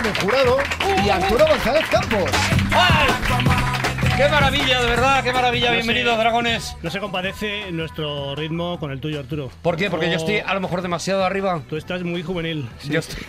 Juan Gómez Jurado y Arturo González Campos. ¡Ay! ¡Qué maravilla, de verdad! ¡Qué maravilla! No Bienvenidos, dragones. No se compadece nuestro ritmo con el tuyo, Arturo. ¿Por qué? Porque yo estoy a lo mejor demasiado arriba. Tú estás muy juvenil. Sí. Yo, estoy-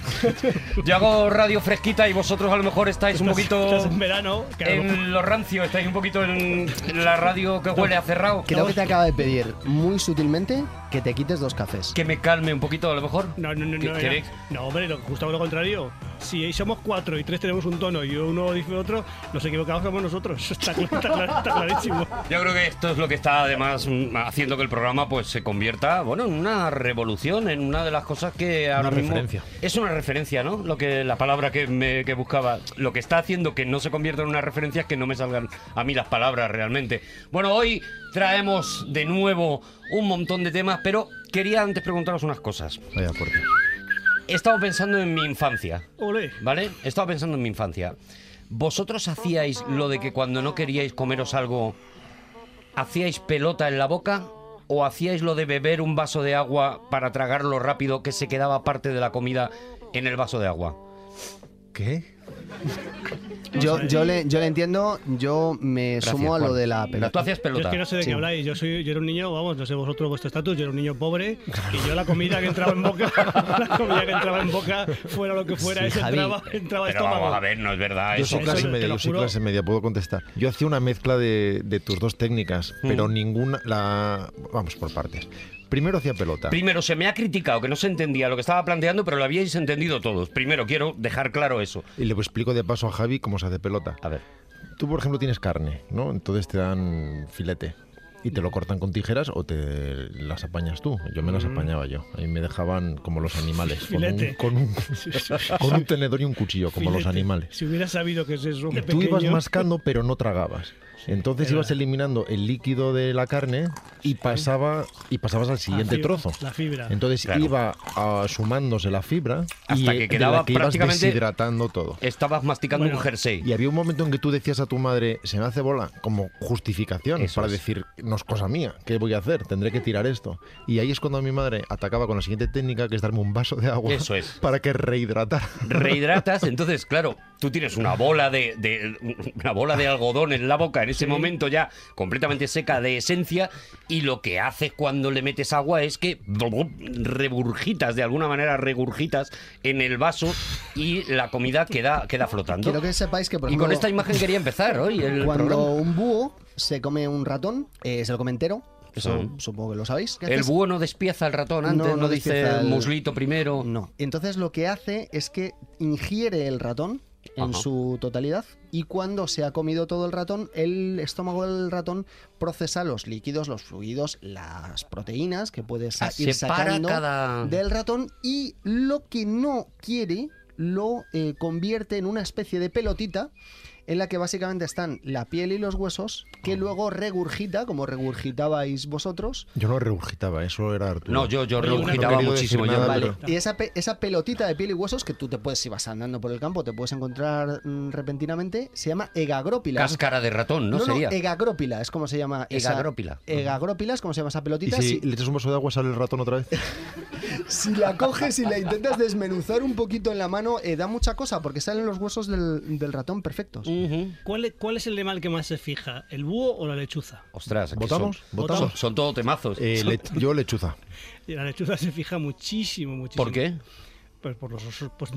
yo hago radio fresquita y vosotros a lo mejor estáis un poquito Estás en verano. en lo rancio, estáis un poquito en, en la radio que huele a cerrado. Creo que te acaba de pedir muy sutilmente que te quites dos cafés. Que me calme un poquito a lo mejor. No, no, no, ¿Qué no. No, hombre, lo, justo lo contrario. Si somos cuatro y tres tenemos un tono y uno dice otro, los equivocados somos nosotros. Está, está clar- está clarísimo. Yo creo que esto es lo que está además mm, haciendo que el programa pues se convierta, bueno, en una revolución, en una de las cosas que ahora mismo referencia. es una referencia, ¿no? Lo que la palabra que me que buscaba, lo que está haciendo que no se convierta en una referencia es que no me salgan a mí las palabras realmente. Bueno, hoy traemos de nuevo un montón de temas, pero quería antes preguntaros unas cosas. Vaya por. He estado pensando en mi infancia. Ole. ¿Vale? He estado pensando en mi infancia. ¿Vosotros hacíais lo de que cuando no queríais comeros algo, hacíais pelota en la boca? ¿O hacíais lo de beber un vaso de agua para tragarlo rápido que se quedaba parte de la comida en el vaso de agua? ¿Qué? Yo, yo, le, yo le entiendo, yo me Gracias, sumo a lo Juan. de la ¿Tú pelota. hacías Yo pelota? es que no sé de Sí. qué habláis. Yo, soy, yo era un niño, vamos, no sé vosotros vuestro estatus, yo era un niño pobre y yo la comida que entraba en boca, la comida que entraba en boca, fuera lo que fuera, Sí, eso Javi. entraba, entraba Pero estómago. vamos a ver, no es verdad Yo eso. soy clase te media, lo yo soy juro. clase media, puedo contestar. Yo hacía una mezcla de, de tus dos técnicas, pero Mm. ninguna, la, vamos por partes. Primero hacía pelota. Primero, se me ha criticado que no se entendía lo que estaba planteando, pero lo habíais entendido todos. Primero, quiero dejar claro eso. Y le explico de paso a Javi cómo se hace pelota. A ver. Tú, por ejemplo, tienes carne, ¿no? Entonces te dan filete. Y te lo cortan con tijeras o te las apañas tú. Yo me las apañaba yo. Ahí me dejaban como los animales. con un- Mm. Filete. Con un, con un tenedor y un cuchillo, como los animales. Si hubiera sabido que es eso, Y tú ibas mascando, pero no tragabas. Entonces era- ibas eliminando el líquido de la carne y pasaba y pasabas al siguiente fibra, trozo. la fibra. Entonces Claro. iba ah, sumándose la fibra Hasta y que quedaba que ibas prácticamente- deshidratando todo. Estabas masticando Bueno, un jersey. Y había un momento en que tú decías a tu madre, se me hace bola, como justificación Eso para es. decir, no es cosa mía, ¿qué voy a hacer? Tendré que tirar esto. Y ahí es cuando mi madre atacaba con la siguiente técnica, que es darme un vaso de agua Eso es. para que rehidratara. rehidratas, entonces, claro, tú tienes una bola de, de- una bola de algodón en la boca en ese momento ya completamente seca de esencia y lo que haces cuando le metes agua es que regurgitas de alguna manera regurgitas en el vaso y la comida queda queda flotando. Quiero que sepáis que, por y con esta imagen quería empezar hoy el cuando programa. un búho se come un ratón, eh, se lo come entero. Eso supongo que lo sabéis. ¿Qué El búho no despieza al ratón antes, no, No, no dice el- muslito primero. No. Entonces lo que hace es que ingiere el ratón en Ajá. su totalidad y cuando se ha comido todo el ratón, el estómago del ratón procesa los líquidos, los fluidos, las proteínas que puedes Ah, ir sacando cada- del ratón y lo que no quiere lo eh, convierte en una especie de pelotita en la que básicamente están la piel y los huesos que luego regurgita, como regurgitabais vosotros, Yo no regurgitaba, eso era Arturo. No, yo, regurgitaba No muchísimo. decir yo- nada, Vale, pero- y esa, pe- esa pelotita de piel y huesos que tú te puedes, si vas andando por el campo, te puedes encontrar mm, repentinamente, se llama egagrópila. Cáscara de ratón, ¿no, sería? egagrópila es como se llama. esa- Egagrópila. Egagrópila es como se llama esa ¿Y pelotita. si Si, le echas un vaso de agua sale el ratón otra vez? si la coges y la intentas desmenuzar un poquito en la mano, eh, da mucha cosa porque salen los huesos del, del ratón perfectos. ¿Cuál, es- ¿Cuál es el animal que más se fija? ¿El búho o la lechuza? Ostras, aquí ¿Votamos? Son, ¿Votamos? son, son todo temazos. Eh, le- yo lechuza. Y la lechuza se fija muchísimo, muchísimo. ¿Por qué? Pues por los osos, pues.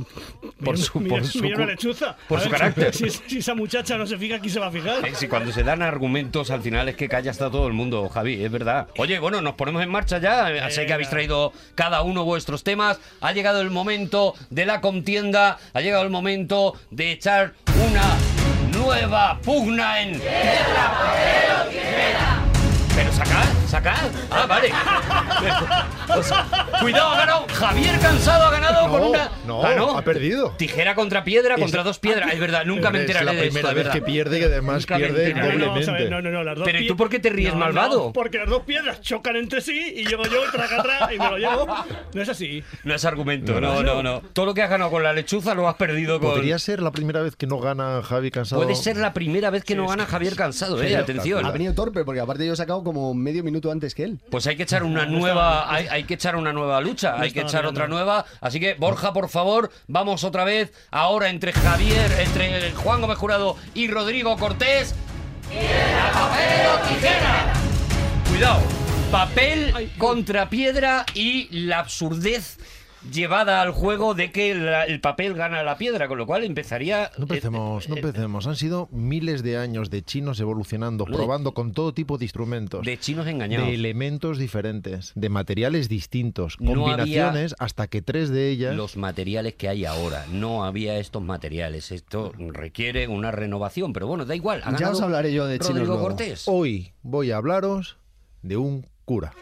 Por su- mira- por su mira una cu- lechuza. por A su ver, carácter. Si, si esa muchacha no se fija, ¿quién se va a fijar? Eh, Si cuando se dan argumentos al final es que calla hasta todo el mundo, Javi, es verdad. Oye, bueno, nos ponemos en marcha ya. Eh, Sé que habéis traído cada uno vuestros temas. Ha llegado el momento de la contienda. Ha llegado el momento de echar una nueva pugna en. Pero sacad, sacad. Ah, vale. O sea, cuidado, ha ganado. Javier Cansado ha ganado No, con una. no, ganó. ha perdido. Tijera contra piedra, contra Es- dos piedras. Es verdad, nunca me enteraré la de primera esto. es vez verdad. que pierde y además Nunca pierde. No, no, doblemente. no, no, no, las dos Pero, ¿y tú por qué te ríes, No, malvado? no, porque las dos piedras chocan entre sí y llego yo, traca atrás y me lo llevo. No es así. No es argumento, no, No, no, no. Todo lo que has ganado con la lechuza lo has perdido con. Podría ser la primera vez que no gana Javi Cansado. Puede ser la primera vez que no gana Javier Cansado, eh. Atención. Ha venido torpe, porque aparte yo he sacado como medio minuto antes que él. Pues hay que echar una nueva, hay, hay que echar una nueva lucha, hay que echar otra nueva. Así que Borja, por favor, vamos otra vez ahora entre Javier, entre Juan Gómez Jurado y Rodrigo Cortés. ¡Piedra, papel o tijera! Cuidado, papel contra piedra y la absurdez llevada al juego de que la- el papel gana la piedra, con lo cual empezaría. No empecemos, no eh, empecemos. Han sido miles de años de chinos evolucionando, probando con todo tipo de instrumentos. de chinos engañados. de elementos diferentes, de materiales distintos, No combinaciones hasta que tres de ellas los materiales que hay ahora. No había estos materiales. Esto requiere una renovación, pero bueno, da igual. ha Ya os hablaré yo de chinos Rodrigo luego. Cortés. hoy voy a hablaros de un cura.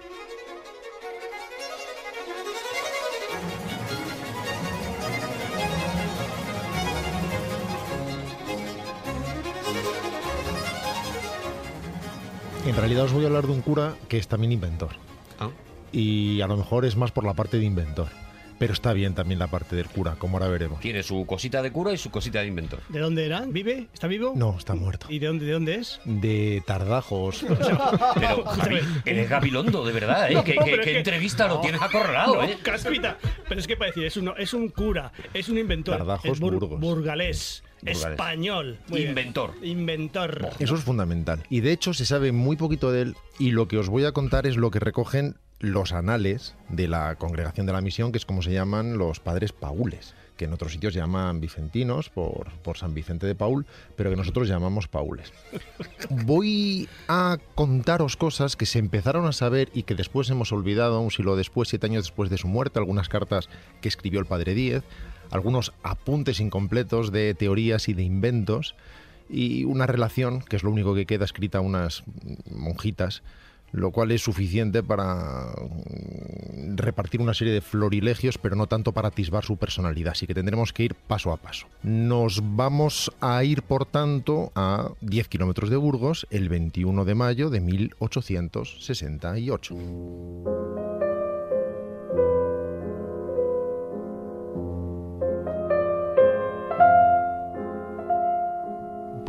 En realidad os voy a hablar de un cura que es también inventor. Ah, Y a lo mejor es más por la parte de inventor. Pero está bien también la parte del cura, como ahora veremos. Tiene su cosita de cura y su cosita de inventor. ¿De dónde era? ¿Vive? ¿Está vivo? No, está muerto. ¿Y de dónde, de dónde es? De Tardajos. Pero, Javi, eres Gabilondo, de verdad, ¿eh? ¿Qué, entrevista lo tienes acorralado, No, eh? Cáspita. Pero es que para decir, es un, es un cura, es un inventor. Tardajos, es bur- Burgos. burgalés, Español. Muy bien. Inventor. Inventor. Eso es fundamental. Y de hecho se sabe muy poquito de él y lo que os voy a contar es lo que recogen los anales de la congregación de la misión, que es como se llaman los padres paules, que en otros sitios se llaman vicentinos por, por San Vicente de Paul, pero que nosotros llamamos paules. Voy a contaros cosas que se empezaron a saber y que después hemos olvidado, un siglo después, siete años después de su muerte, algunas cartas que escribió el padre Díez, algunos apuntes incompletos de teorías y de inventos, y una relación, que es lo único que queda escrita a unas monjitas, lo cual es suficiente para repartir una serie de florilegios, pero no tanto para atisbar su personalidad, así que tendremos que ir paso a paso. Nos vamos a ir, por tanto, a 10 kilómetros de Burgos el 21 de mayo de 1868.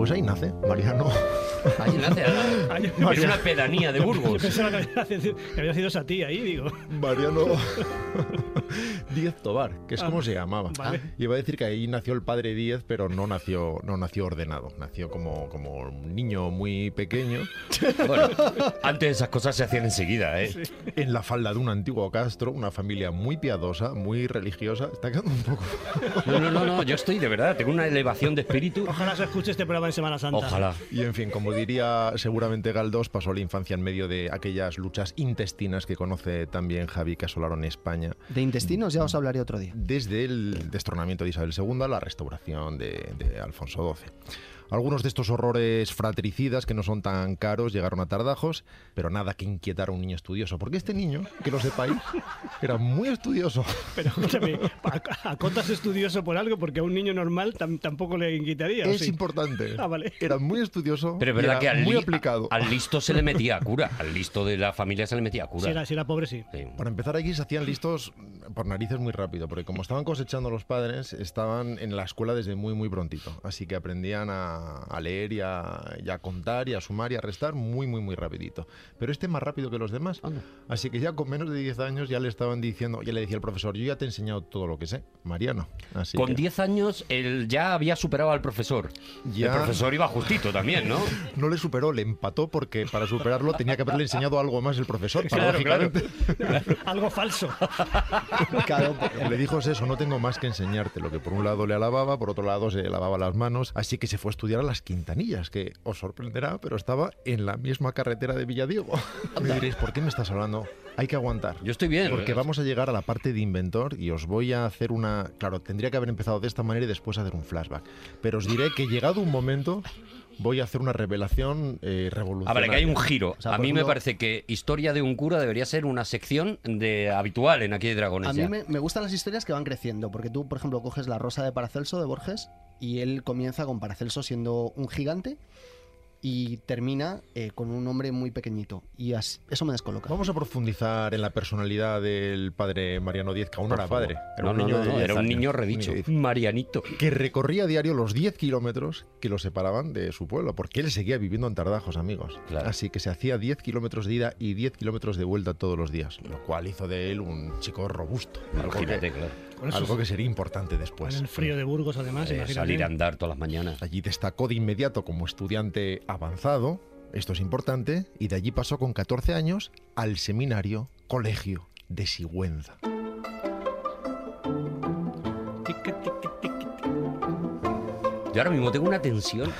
Pues ahí nace Mariano. Ahí nace. Yo Es una pedanía de Yo Burgos. pensaba que había nacido- que había sido a ti ahí, digo. Mariano Díez Tobar, que es como se llamaba. vale. Iba a decir que ahí nació el padre Díez, pero no nació, no nació ordenado. Nació como, como un niño muy pequeño Bueno, antes esas cosas se hacían enseguida, ¿eh? en la falda de un antiguo castro, una familia muy piadosa, muy religiosa. Está quedando un poco. No, no, no, no, yo estoy de verdad, tengo una elevación de espíritu. Ojalá se escuche este programa en Semana Santa. Ojalá. Y en fin, como diría seguramente Galdós, pasó la infancia en medio de aquellas luchas intestinas que conoce también Javi que asolaron España. De intestinos ya os hablaré otro día. desde el destronamiento de Isabel II a la restauración de, de Alfonso XII. Algunos de estos horrores fratricidas que no son tan caros llegaron a Tardajos, pero nada que inquietar a un niño estudioso, porque este niño, que lo sepáis, era muy estudioso. Pero escúchame, a- acotas estudioso por algo porque a un niño normal tam- tampoco le quitaría. ¿o Es sí? importante. Ah, vale. Era muy estudioso. Pero es verdad que al, muy li- aplicado. al listo se le metía a cura. Al listo de la familia se le metía a cura. Si era, si era pobre, sí. Sí. Para empezar aquí se hacían listos por narices muy rápido, porque como estaban cosechando los padres, estaban en la escuela desde muy muy prontito, así que aprendían a, a, a leer y a, y a contar y a sumar y a restar muy, muy, muy rapidito. Pero este más rápido que los demás. Anda. Así que ya con menos de 10 años ya le estaban diciendo, ya le decía el profesor, yo ya te he enseñado todo lo que sé, Mariano. Así Con que 10 años él ya había superado al profesor. Ya. El profesor iba justito también, ¿no? no le superó, le empató porque para superarlo tenía que haberle enseñado algo más el profesor. Claro. Algo falso. Claro, Le dijo eso, no tengo más que enseñarte. Lo que por un lado le alababa, por otro lado se lavaba las manos. Así que se fue a estudiar a las Quintanillas, que os sorprenderá, pero estaba en la misma carretera de Villadiego. Me diréis, ¿por qué me estás hablando? Hay que aguantar. Yo estoy bien. Porque vamos a llegar a la parte de inventor y os voy a hacer una... Claro, tendría que haber empezado de esta manera y después hacer un flashback. Pero os diré que llegado un momento voy a hacer una revelación eh, A revolucionaria. ver, que hay un giro. O sea, a mí me parece que Historia de un cura debería ser una sección de habitual en Aquí de Dragones. A mí ya. me, me gustan las historias que van creciendo, porque tú, por ejemplo, coges La Rosa de Paracelso de Borges y él comienza con Paracelso siendo un gigante y termina eh, con un hombre muy pequeñito. Y as- eso me descoloca. Vamos a profundizar en la personalidad del padre Mariano Díez, que aún no era favor. padre. Era No, un no, niño no, de no, 10 era un niño redicho. 10. Marianito. que recorría a diario los 10 kilómetros que lo separaban de su pueblo, porque él seguía viviendo en Tardajos, amigos. Claro. Así que se hacía 10 kilómetros de ida y 10 kilómetros de vuelta todos los días, lo cual hizo de él un chico robusto. Algo que, claro. Algo que sería importante en después. el frío de Burgos, además, Eh, salir a andar todas las mañanas. Allí destacó de inmediato como estudiante avanzado, esto es importante, y de allí pasó con 14 años al seminario Colegio de Sigüenza. Yo ahora mismo tengo una tensión.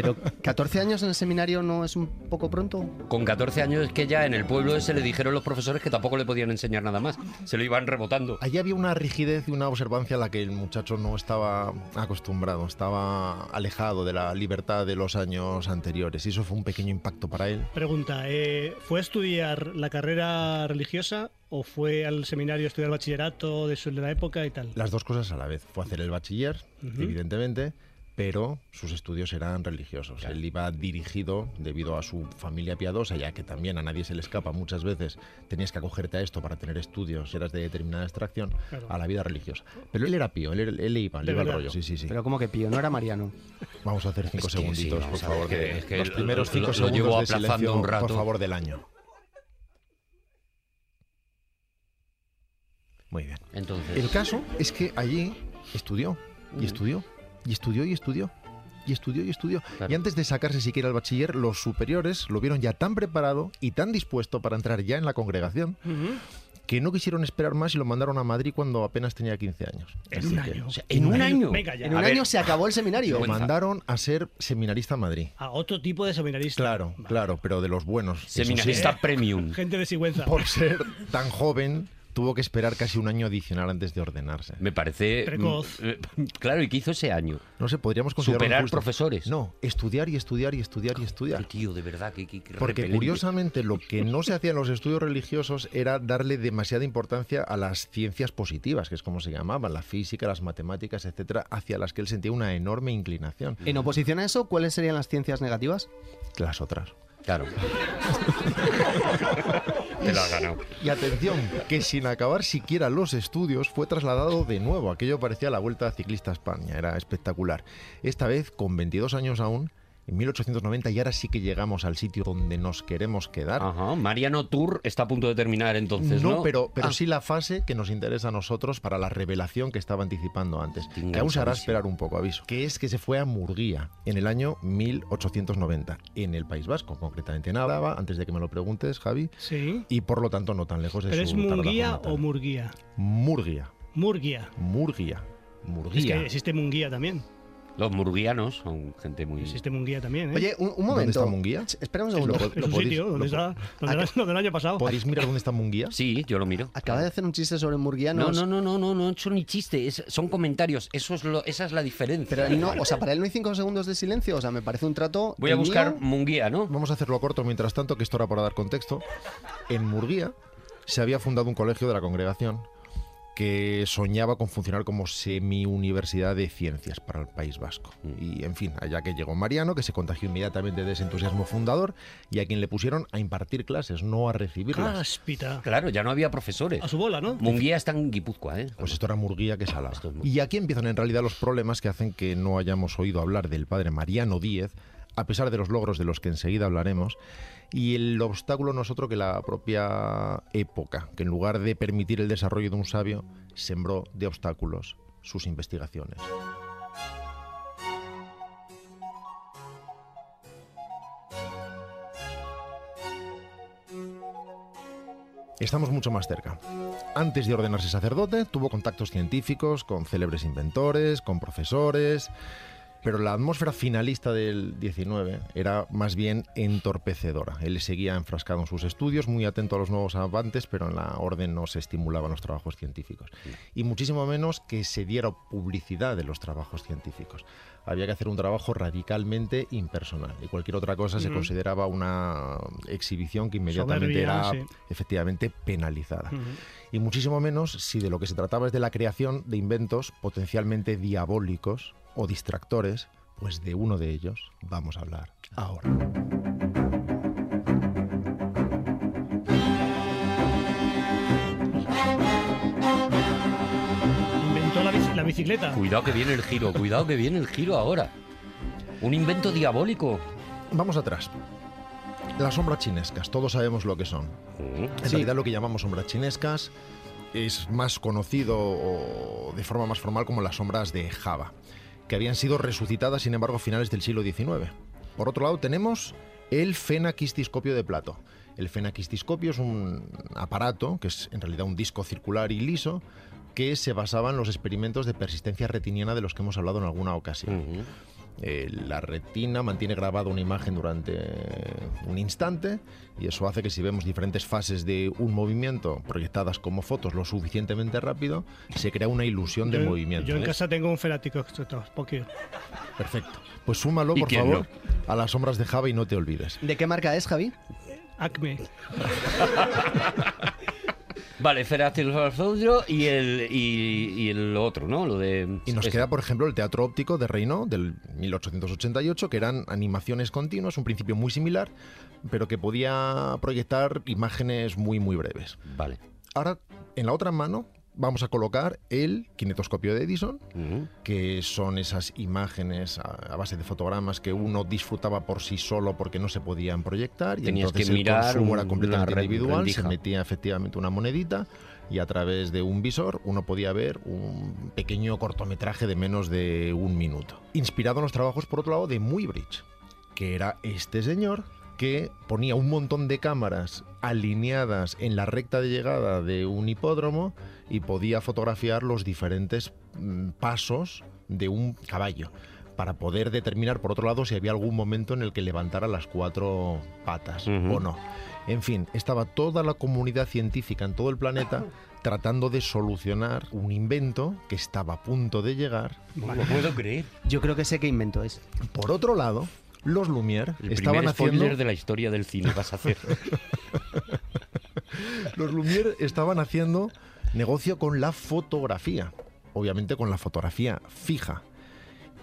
Pero 14 años en el seminario no es un poco pronto. Con 14 años es que ya en el pueblo ese le dijeron los profesores que tampoco le podían enseñar nada más. Se lo iban rebotando. Allí había una rigidez y una observancia a la que el muchacho no estaba acostumbrado, estaba alejado de la libertad de los años anteriores y eso fue un pequeño impacto para él. Pregunta, eh, ¿fue a estudiar la carrera religiosa o fue al seminario a estudiar bachillerato de, su, de la época y tal? Las dos cosas a la vez. Fue a hacer el bachiller, Ujú. evidentemente, pero sus estudios eran religiosos. Claro. Él iba dirigido debido a su familia piadosa, ya que también a nadie se le escapa muchas veces. Tenías que acogerte a esto para tener estudios, eras de determinada extracción, Claro. a la vida religiosa. Pero él era pío, él, era- él le iba, le iba el verdad. rollo. Sí, sí, sí. Pero como que pío, no era Mariano. Vamos a hacer cinco Es que sí, segunditos, por favor. que- de- es que los lo- primeros lo- cinco lo segundos llevo de aplazando silencio, un rato. por favor, del año. Muy bien. Entonces, El caso es que allí estudió, y estudió, y estudió, y estudió. Y estudió y estudió. Claro. Y antes de sacarse siquiera el bachiller, los superiores lo vieron ya tan preparado y tan dispuesto para entrar ya en la congregación que no quisieron esperar más y lo mandaron a Madrid cuando apenas tenía 15 años. En Así un que año. o sea, en un año. Venga ya. En A un ver, año se acabó el seminario. Lo mandaron a ser seminarista a Madrid. A otro tipo de seminarista. Claro, Vale. claro, pero de los buenos. Sí, seminarista premium. Gente de Sigüenza. por ser tan joven, tuvo que esperar casi un año adicional antes de ordenarse. Me parece. Precoz. mm, eh, Claro, ¿y qué hizo ese año? No sé, podríamos considerar Superar profesores. No, estudiar y estudiar y estudiar y Qué estudiar. tío, de verdad, qué, qué- qué Porque repelente. curiosamente lo que no se hacía en los estudios religiosos era darle demasiada importancia a las ciencias positivas, que es como se llamaban, la física, las matemáticas, etcétera, hacia las que él sentía una enorme inclinación. En oposición a eso, ¿cuáles serían las ciencias negativas? Las otras. Claro. Te lo has ganado. Y atención, que sin acabar siquiera los estudios fue trasladado de nuevo. Aquello parecía la vuelta ciclista a España, era espectacular. Esta vez, con 22 años aún, en 1890, y ahora sí que llegamos al sitio donde nos queremos quedar. Ajá. Mariano Tour está a punto de terminar entonces, ¿no? no, pero, pero Ah, sí la fase que nos interesa a nosotros para la revelación que estaba anticipando antes. Que aún se hará esperar un poco, aviso. Que es que se fue a Murguía en el año 1890, en el País Vasco, concretamente en Álava, antes de que me lo preguntes, Javi, Sí. y por lo tanto no tan lejos de ¿Pero es su Tardazo Munguía o Murguía? Murguía. Murguía. Murguía. Es Murguía. que existe Munguía también. Los murguianos son gente muy. Existe Munguía también, ¿eh? Oye, un, un ¿Dónde momento. está Munguía? Espera un segundo. es un podéis- sitio donde lo- está, donde, era- donde el año pasado. ¿Podéis mirar dónde está Munguía? Sí, yo lo miro. Acaba de hacer un chiste sobre No, murguianos. no, no, no, no, no son ni chistes, son comentarios. Eso es lo, esa es la diferencia. Pero no, o sea, para él no hay cinco segundos de silencio. O sea, me parece un trato. Voy a buscar mío- Munguía, ¿no? Vamos a hacerlo corto mientras tanto, que esto era para dar contexto. En Murguía se había fundado un colegio de la congregación que soñaba con funcionar como semi-universidad de ciencias para el País Vasco. Y, en fin, allá que llegó Mariano, que se contagió inmediatamente de ese entusiasmo fundador, y a quien le pusieron a impartir clases, no a recibirlas. Cáspita. Claro, ya no había profesores. A su bola, ¿no? Munguía está en Guipúzcoa, ¿eh? Pues esto era Murguía que es muy- Y aquí empiezan en realidad los problemas que hacen que no hayamos oído hablar del padre Mariano Díez, a pesar de los logros de los que enseguida hablaremos. Y el obstáculo no es otro que la propia época, que en lugar de permitir el desarrollo de un sabio, sembró de obstáculos sus investigaciones. Estamos mucho más cerca. Antes de ordenarse sacerdote, tuvo contactos científicos con célebres inventores, con profesores, pero la atmósfera finalista del 19 era más bien entorpecedora. Él seguía enfrascado en sus estudios, muy atento a los nuevos avances, pero en la orden no se estimulaban los trabajos científicos. Y muchísimo menos que se diera publicidad de los trabajos científicos. Había que hacer un trabajo radicalmente impersonal y cualquier otra cosa se consideraba una exhibición que inmediatamente Soberbia, era sí. efectivamente penalizada. Y muchísimo menos si de lo que se trataba es de la creación de inventos potencialmente diabólicos o distractores, pues de uno de ellos vamos a hablar ahora. Inventó la, bici- la bicicleta. Cuidado que viene el giro, cuidado que viene el giro ahora. Un invento diabólico. Vamos atrás. Las sombras chinescas, todos sabemos lo que son. Mm. En realidad lo que llamamos sombras chinescas es más conocido o de forma más formal como las sombras de Java, que habían sido resucitadas sin embargo a finales del siglo XIX. Por otro lado tenemos el fenaquistiscopio de Plato. El fenaquistiscopio es un aparato, que es en realidad un disco circular y liso, que se basaba en los experimentos de persistencia retiniana de los que hemos hablado en alguna ocasión. Eh, la retina mantiene grabada una imagen durante un instante y eso hace que si vemos diferentes fases de un movimiento proyectadas como fotos lo suficientemente rápido, se crea una ilusión de Yo- movimiento. Yo en ¿ves? casa tengo un ferático extracto, porque Perfecto. Pues súmalo, ¿Y por favor, a las sombras de Java y no te olvides. ¿De qué marca es, Javi? Acme. Vale, Feracilosaurio y el, y, y el otro, ¿no? Lo de... Y nos queda, por ejemplo, el teatro óptico de Reynaud del 1888, que eran animaciones continuas, un principio muy similar, pero que podía proyectar imágenes muy, muy breves. Vale. Ahora, en la otra mano, vamos a colocar el kinetoscopio de Edison, que son esas imágenes a, a base de fotogramas que uno disfrutaba por sí solo porque no se podían proyectar y Tenías entonces que mirar el consumo un- era completamente individual, rendija. se metía efectivamente una monedita y a través de un visor uno podía ver un pequeño cortometraje de menos de un minuto. Inspirado en los trabajos, por otro lado, de Muybridge, que era este señor que ponía un montón de cámaras alineadas en la recta de llegada de un hipódromo y podía fotografiar los diferentes mm, pasos de un caballo para poder determinar, por otro lado, si había algún momento en el que levantara las cuatro patas o no. En fin, estaba toda la comunidad científica en todo el planeta tratando de solucionar un invento que estaba a punto de llegar. No lo puedo creer. Yo creo que sé qué invento es. Por otro lado, los Lumière El estaban primer spoiler haciendo de la historia del cine vas a hacer. Los Lumière estaban haciendo negocio con la fotografía, obviamente con la fotografía fija.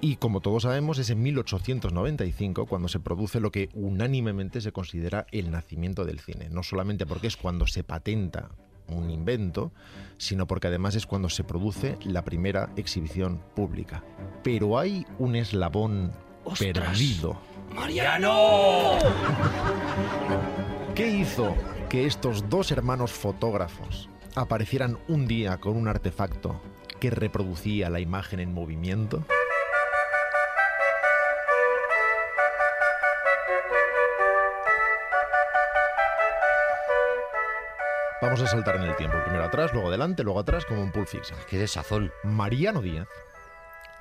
Y como todos sabemos, es en 1895 cuando se produce lo que unánimemente se considera el nacimiento del cine. No solamente porque es cuando se patenta un invento, sino porque además es cuando se produce la primera exhibición pública. Pero hay un eslabón perdido. ¡Mariano! ¿Qué hizo que estos dos hermanos fotógrafos aparecieran un día con un artefacto que reproducía la imagen en movimiento? Vamos a saltar en el tiempo. Primero atrás, luego adelante, luego atrás, como un Pulp Fiction. ¡Qué desazón! Mariano Díaz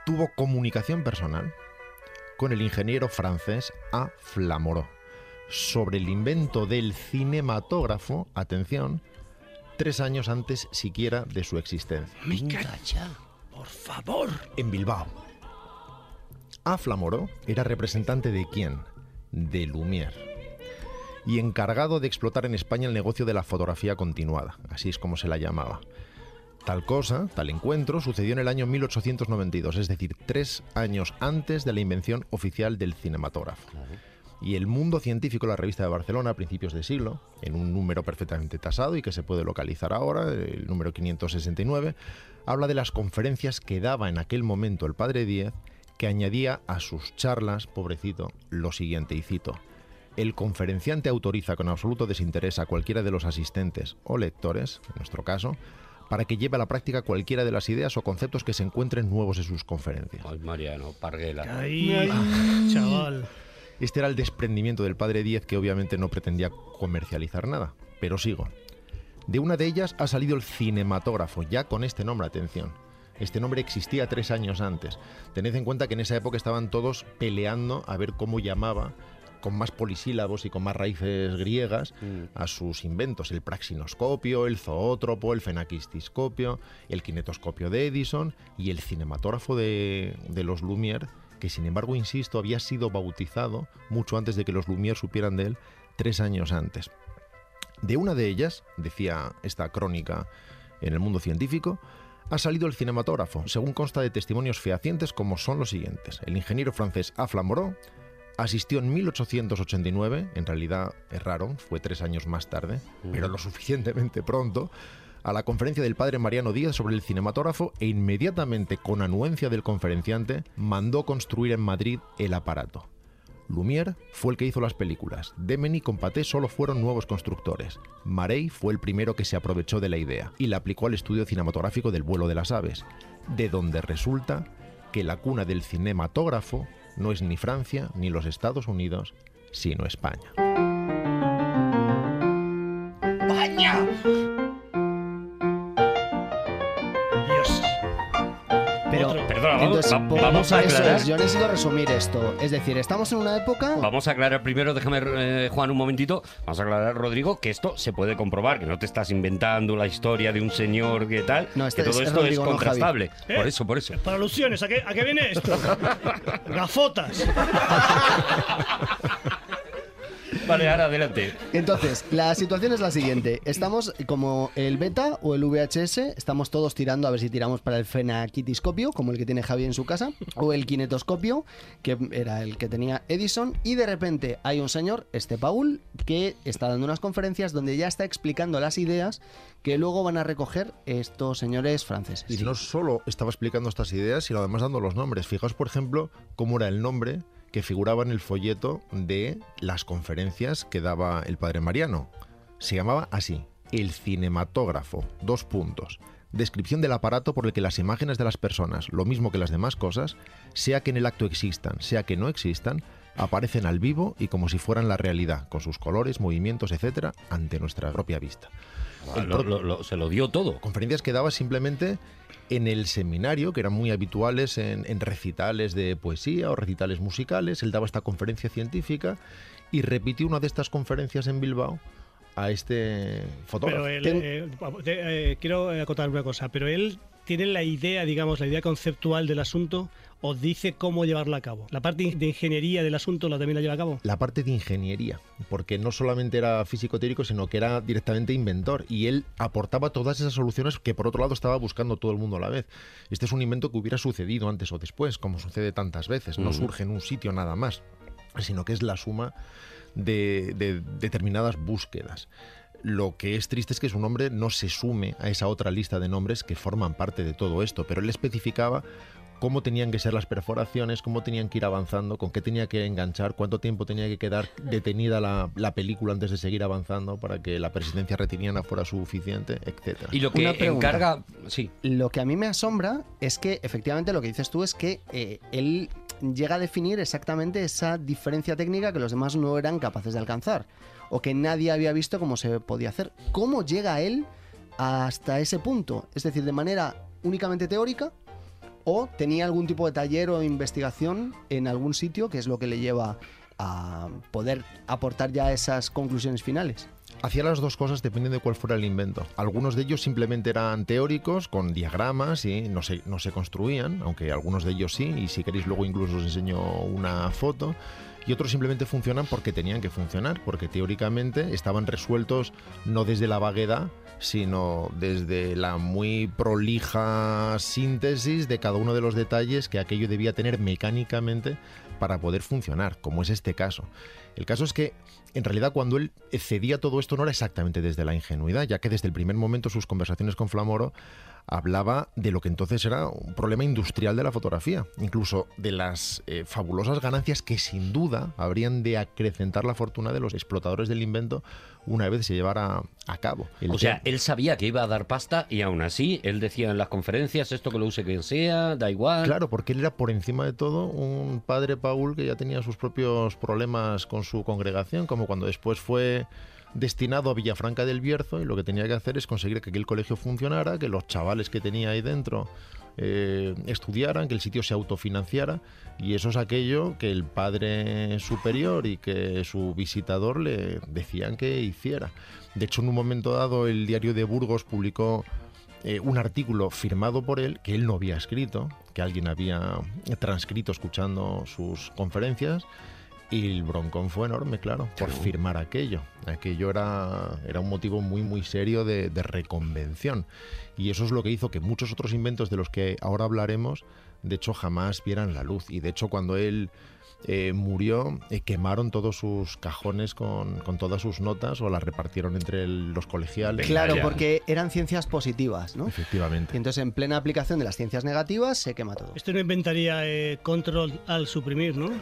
tuvo comunicación personal con el ingeniero francés A. Flamoró sobre el invento del cinematógrafo, atención, tres años antes siquiera de su existencia, Venga ya. Por favor. en Bilbao. A. Flamoró era representante de quién? De Lumière. Y encargado de explotar en España el negocio de la fotografía continuada, así es como se la llamaba. Tal cosa, tal encuentro, sucedió en el año 1892, es decir, tres años antes de la invención oficial del cinematógrafo. Y el mundo científico, la revista de Barcelona, a principios de siglo, en un número perfectamente tasado y que se puede localizar ahora, el número 569, habla de las conferencias que daba en aquel momento el padre Díez, que añadía a sus charlas, pobrecito, lo siguiente, y cito, el conferenciante autoriza con absoluto desinterés a cualquiera de los asistentes o lectores, en nuestro caso, para que lleve a la práctica cualquiera de las ideas o conceptos que se encuentren nuevos en sus conferencias. Ay, Mariano, Parguela. Ahí, chaval. Este era el desprendimiento del padre Díez que obviamente no pretendía comercializar nada. Pero sigo. De una de ellas ha salido el cinematógrafo, ya con este nombre, atención. Este nombre existía tres años antes. Tened en cuenta que en esa época estaban todos peleando a ver cómo llamaba con más polisílabos y con más raíces griegas a sus inventos, el praxinoscopio, el zoótropo, el fenaquistiscopio, el kinetoscopio de Edison y el cinematógrafo de, de los Lumière, que sin embargo, insisto, había sido bautizado mucho antes de que los Lumière supieran de él, tres años antes. De una de ellas, decía esta crónica en el mundo científico, ha salido el cinematógrafo, según consta de testimonios fehacientes como son los siguientes. El ingeniero francés Afla Moreau asistió en 1889, en realidad es raro, fue tres años más tarde, pero lo suficientemente pronto, a la conferencia del padre Mariano Díaz sobre el cinematógrafo e inmediatamente, con anuencia del conferenciante, mandó construir en Madrid el aparato. Lumière fue el que hizo las películas. Demeny con Pathé solo fueron nuevos constructores. Marey fue el primero que se aprovechó de la idea y la aplicó al estudio cinematográfico del vuelo de las aves, de donde resulta que la cuna del cinematógrafo no es ni Francia ni los Estados Unidos, sino España. Dios. Pero, Otro. Perdona, vamos, entonces, va- por- vamos a eso aclarar. es, yo necesito resumir esto. Es decir, estamos en una época... Vamos a aclarar primero, déjame, eh, Juan, un momentito. Vamos a aclarar, Rodrigo, que esto se puede comprobar, que no te estás inventando la historia de un señor que tal. No, este que todo es esto Rodrigo, es no contrastable. ¿Eh? Por eso, por eso. Para alusiones, ¿a qué, ¿a qué viene esto? Gafotas. Vale, ahora adelante. Entonces, la situación es la siguiente. Estamos como el beta o el VHS, estamos todos tirando a ver si tiramos para el fenaquitiscopio, como el que tiene Javi en su casa, o el kinetoscopio, que era el que tenía Edison, y de repente hay un señor, este Paul, que está dando unas conferencias donde ya está explicando las ideas que luego van a recoger estos señores franceses. Y no solo estaba explicando estas ideas, sino además dando los nombres. Fijaos, por ejemplo, cómo era el nombre que figuraba en el folleto de las conferencias que daba el padre Mariano. Se llamaba así, el cinematógrafo, dos puntos. Descripción del aparato por el que las imágenes de las personas, lo mismo que las demás cosas, sea que en el acto existan, sea que no existan, aparecen al vivo y como si fueran la realidad, con sus colores, movimientos, etcétera, ante nuestra propia vista. Ah, lo- lo- lo- se lo dio todo. Conferencias que daba simplemente en el seminario, que eran muy habituales en, en recitales de poesía o recitales musicales. Él daba esta conferencia científica y repitió una de estas conferencias en Bilbao a este fotógrafo. Pero él, Ten- eh, te- eh, quiero acotar una cosa, pero él tiene la idea, digamos, la idea conceptual del asunto o dice cómo llevarla a cabo. La parte de ingeniería del asunto la también la lleva a cabo. la parte de ingeniería, porque no solamente era físico teórico, sino que era directamente inventor y él aportaba todas esas soluciones que por otro lado estaba buscando todo el mundo a la vez. Este es un invento que hubiera sucedido antes o después, como sucede tantas veces, no Mm. surge en un sitio nada más, sino que es la suma de, de determinadas búsquedas. Lo que es triste es que su nombre no se sume a esa otra lista de nombres que forman parte de todo esto, pero él especificaba cómo tenían que ser las perforaciones, cómo tenían que ir avanzando, con qué tenía que enganchar, cuánto tiempo tenía que quedar detenida la, la película antes de seguir avanzando para que la persistencia retiniana fuera suficiente, etcétera. Y lo que Una pregunta. encarga. Sí. Lo que a mí me asombra es que efectivamente lo que dices tú es que eh, él llega a definir exactamente esa diferencia técnica que los demás no eran capaces de alcanzar o que nadie había visto cómo se podía hacer. ¿Cómo llega él hasta ese punto? Es decir, de manera únicamente teórica o tenía algún tipo de taller o investigación en algún sitio que es lo que le lleva a poder aportar ya esas conclusiones finales? Hacía las dos cosas dependiendo de cuál fuera el invento. Algunos de ellos simplemente eran teóricos, con diagramas y no se, no se construían, aunque algunos de ellos sí, y si queréis luego incluso os enseño una foto. Y otros simplemente funcionan porque tenían que funcionar, porque teóricamente estaban resueltos no desde la vaguedad, sino desde la muy prolija síntesis de cada uno de los detalles que aquello debía tener mecánicamente para poder funcionar, como es este caso. El caso es que, en realidad, cuando él cedía todo esto no era exactamente desde la ingenuidad, ya que desde el primer momento sus conversaciones con Flamoro hablaba de lo que entonces era un problema industrial de la fotografía, incluso de las eh, fabulosas ganancias que sin duda habrían de acrecentar la fortuna de los explotadores del invento una vez se llevara a cabo. El O sea, él sabía que iba a dar pasta y aún así él decía en las conferencias esto que lo use quien sea, da igual. Claro, porque él era por encima de todo un padre Paul que ya tenía sus propios problemas con su congregación, como cuando después fue destinado a Villafranca del Bierzo y lo que tenía que hacer es conseguir que aquel colegio funcionara, que los chavales que tenía ahí dentro eh, estudiaran, que el sitio se autofinanciara y eso es aquello que el padre superior y que su visitador le decían que hiciera. De hecho, en un momento dado el diario de Burgos publicó eh, un artículo firmado por él que él no había escrito, que alguien había transcrito escuchando sus conferencias. Y el broncón fue enorme, claro, por firmar aquello. Aquello era, era un motivo muy, muy serio de, de reconvención. Y eso es lo que hizo que muchos otros inventos de los que ahora hablaremos, de hecho, jamás vieran la luz. Y de hecho, cuando él eh, murió, eh, quemaron todos sus cajones con, con todas sus notas o las repartieron entre el- los colegiales. Claro, porque eran ciencias positivas, ¿no? Y Efectivamente. entonces, en plena aplicación de las ciencias negativas, se quema todo. Esto no inventaría eh, control al suprimir, ¿no?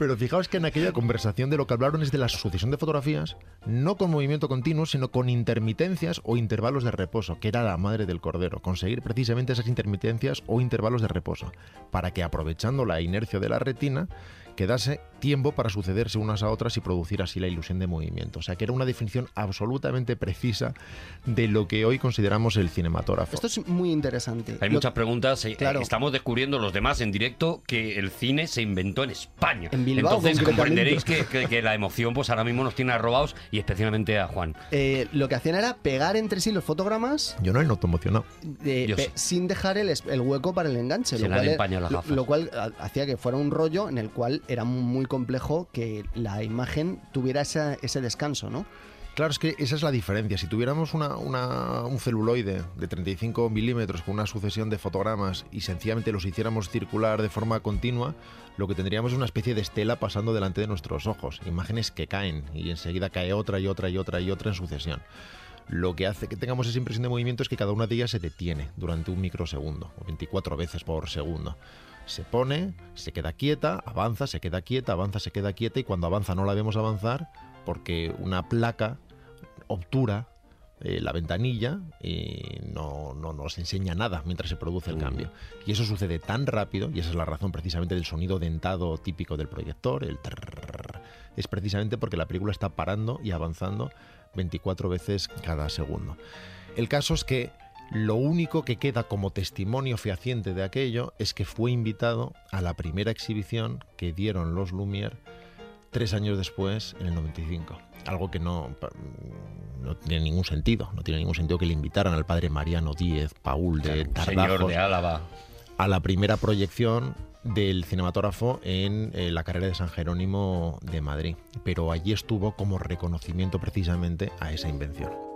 Pero fijaos que en aquella conversación de lo que hablaron es de la sucesión de fotografías, no con movimiento continuo, sino con intermitencias o intervalos de reposo, que era la madre del cordero. Conseguir precisamente esas intermitencias o intervalos de reposo, para que aprovechando la inercia de la retina, quedase tiempo para sucederse unas a otras y producir así la ilusión de movimiento. O sea que era una definición absolutamente precisa de lo que hoy consideramos el cinematógrafo. Esto es muy interesante. Hay Lo- muchas preguntas. eh, Claro. Estamos descubriendo los demás en directo que el cine se inventó en España. En Bilbao, Entonces comprenderéis que, que- que la emoción pues ahora mismo nos tiene arrobados y especialmente a Juan. eh, lo que hacían era pegar entre sí los fotogramas Yo no he noto emocionado. eh, sin dejar el, hueco para el enganche. Se lo le cual, e- las lo- gafas. lo cual ha- hacía que fuera un rollo en el cual era muy complejo que la imagen tuviera ese descanso, ¿no? Claro, es que esa es la diferencia. Si tuviéramos un celuloide de 35 milímetros con una sucesión de fotogramas y sencillamente los hiciéramos circular de forma continua, lo que tendríamos es una especie de estela pasando delante de nuestros ojos. Imágenes que caen y enseguida cae otra y otra y otra y otra en sucesión. Lo que hace que tengamos esa impresión de movimiento es que cada una de ellas se detiene durante un microsegundo, o 24 veces por segundo. Se pone, se queda quieta, avanza, se queda quieta, avanza, se queda quieta y cuando avanza no la vemos avanzar porque una placa obtura eh, la ventanilla y no, no nos enseña nada mientras se produce el Mm. cambio. Y eso sucede tan rápido, y esa es la razón precisamente del sonido dentado típico del proyector, el trrrr, es precisamente porque la película está parando y avanzando 24 veces cada segundo. El caso es que lo único que queda como testimonio fehaciente de aquello es que fue invitado a la primera exhibición que dieron los Lumière tres años después, en el 95. Algo que no, tiene ningún sentido. No tiene ningún sentido que le invitaran al padre Mariano Díez Paul de Un señor Tardajos de Álava. a la primera proyección del cinematógrafo en eh, la carrera de San Jerónimo de Madrid. Pero allí estuvo como reconocimiento precisamente a esa invención.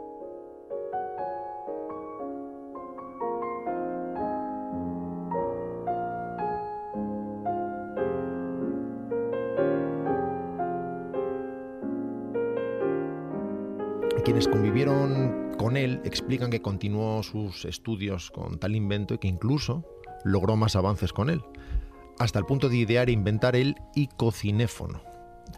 Quienes convivieron con él explican que continuó sus estudios con tal invento y que incluso logró más avances con él, hasta el punto de idear e inventar el icocinéfono.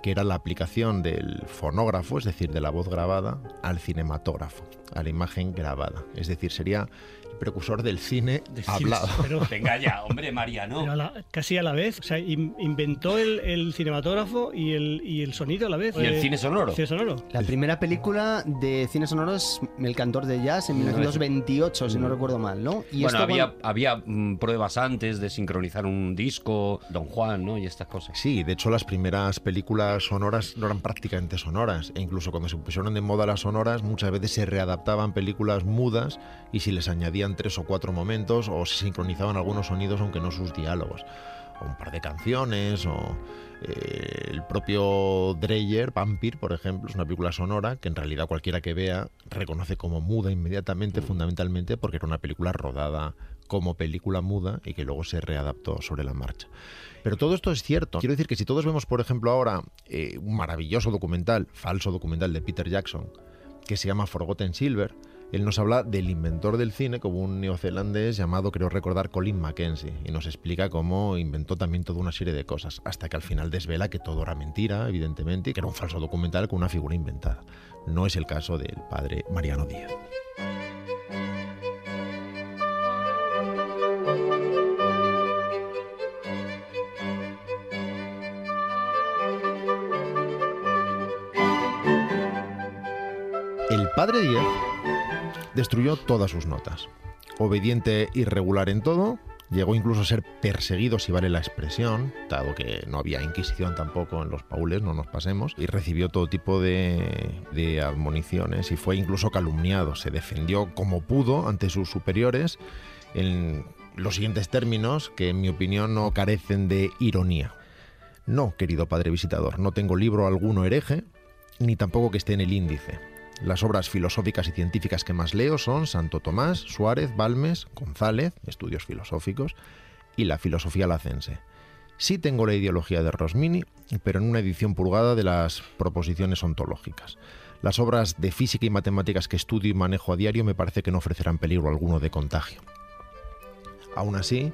que era la aplicación del fonógrafo, es decir, de la voz grabada, al cinematógrafo, a la imagen grabada. Es decir, sería el precursor del cine hablado. Pero, Venga ya, hombre, Mariano. pero a la- casi a la vez. O sea, in- inventó el, el cinematógrafo y el, y el sonido a la vez. ¿Y el Eh, cine sonoro? cine sonoro. La primera película de cine sonoro es El cantor de jazz en 1928, si no recuerdo mal, ¿no? Y bueno, esto había, cuando- había mm, pruebas antes de sincronizar un disco, Don Juan, ¿no? Y estas cosas. Sí, de hecho las primeras películas sonoras no eran prácticamente sonoras e incluso cuando se pusieron de moda las sonoras muchas veces se readaptaban películas mudas y si les añadían tres o cuatro momentos o se sincronizaban algunos sonidos aunque no sus diálogos o un par de canciones o eh, el propio Dreyer, Vampir, por ejemplo, es una película sonora que en realidad cualquiera que vea reconoce como muda inmediatamente, fundamentalmente porque era una película rodada como película muda y que luego se readaptó sobre la marcha. Pero todo esto es cierto. Quiero decir que si todos vemos, por ejemplo, ahora eh, un maravilloso documental, falso documental de Peter Jackson, que se llama Forgotten Silver, él nos habla del inventor del cine como un neozelandés llamado, creo recordar, Colin Mackenzie, y nos explica cómo inventó también toda una serie de cosas, hasta que al final desvela que todo era mentira, evidentemente, y que era un falso documental con una figura inventada. No es el caso del padre Mariano Díaz. Padre Díaz destruyó todas sus notas. Obediente y regular en todo, llegó incluso a ser perseguido, si vale la expresión, dado que no había inquisición tampoco en los paules, no nos pasemos, y recibió todo tipo de, de admoniciones y fue incluso calumniado. Se defendió como pudo ante sus superiores en los siguientes términos, que en mi opinión no carecen de ironía. No, querido padre visitador, no tengo libro alguno hereje, ni tampoco que esté en el índice. Las obras filosóficas y científicas que más leo son Santo Tomás, Suárez, Balmes, González, estudios filosóficos, y la filosofía lacense. Sí tengo la ideología de Rosmini, pero en una edición purgada de las proposiciones ontológicas. Las obras de física y matemáticas que estudio y manejo a diario me parece que no ofrecerán peligro alguno de contagio. Aún así,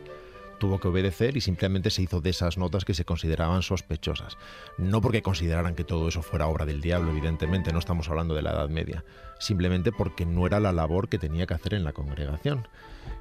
tuvo que obedecer y simplemente se hizo de esas notas que se consideraban sospechosas. No porque consideraran que todo eso fuera obra del diablo, evidentemente, no estamos hablando de la Edad Media, simplemente porque no era la labor que tenía que hacer en la congregación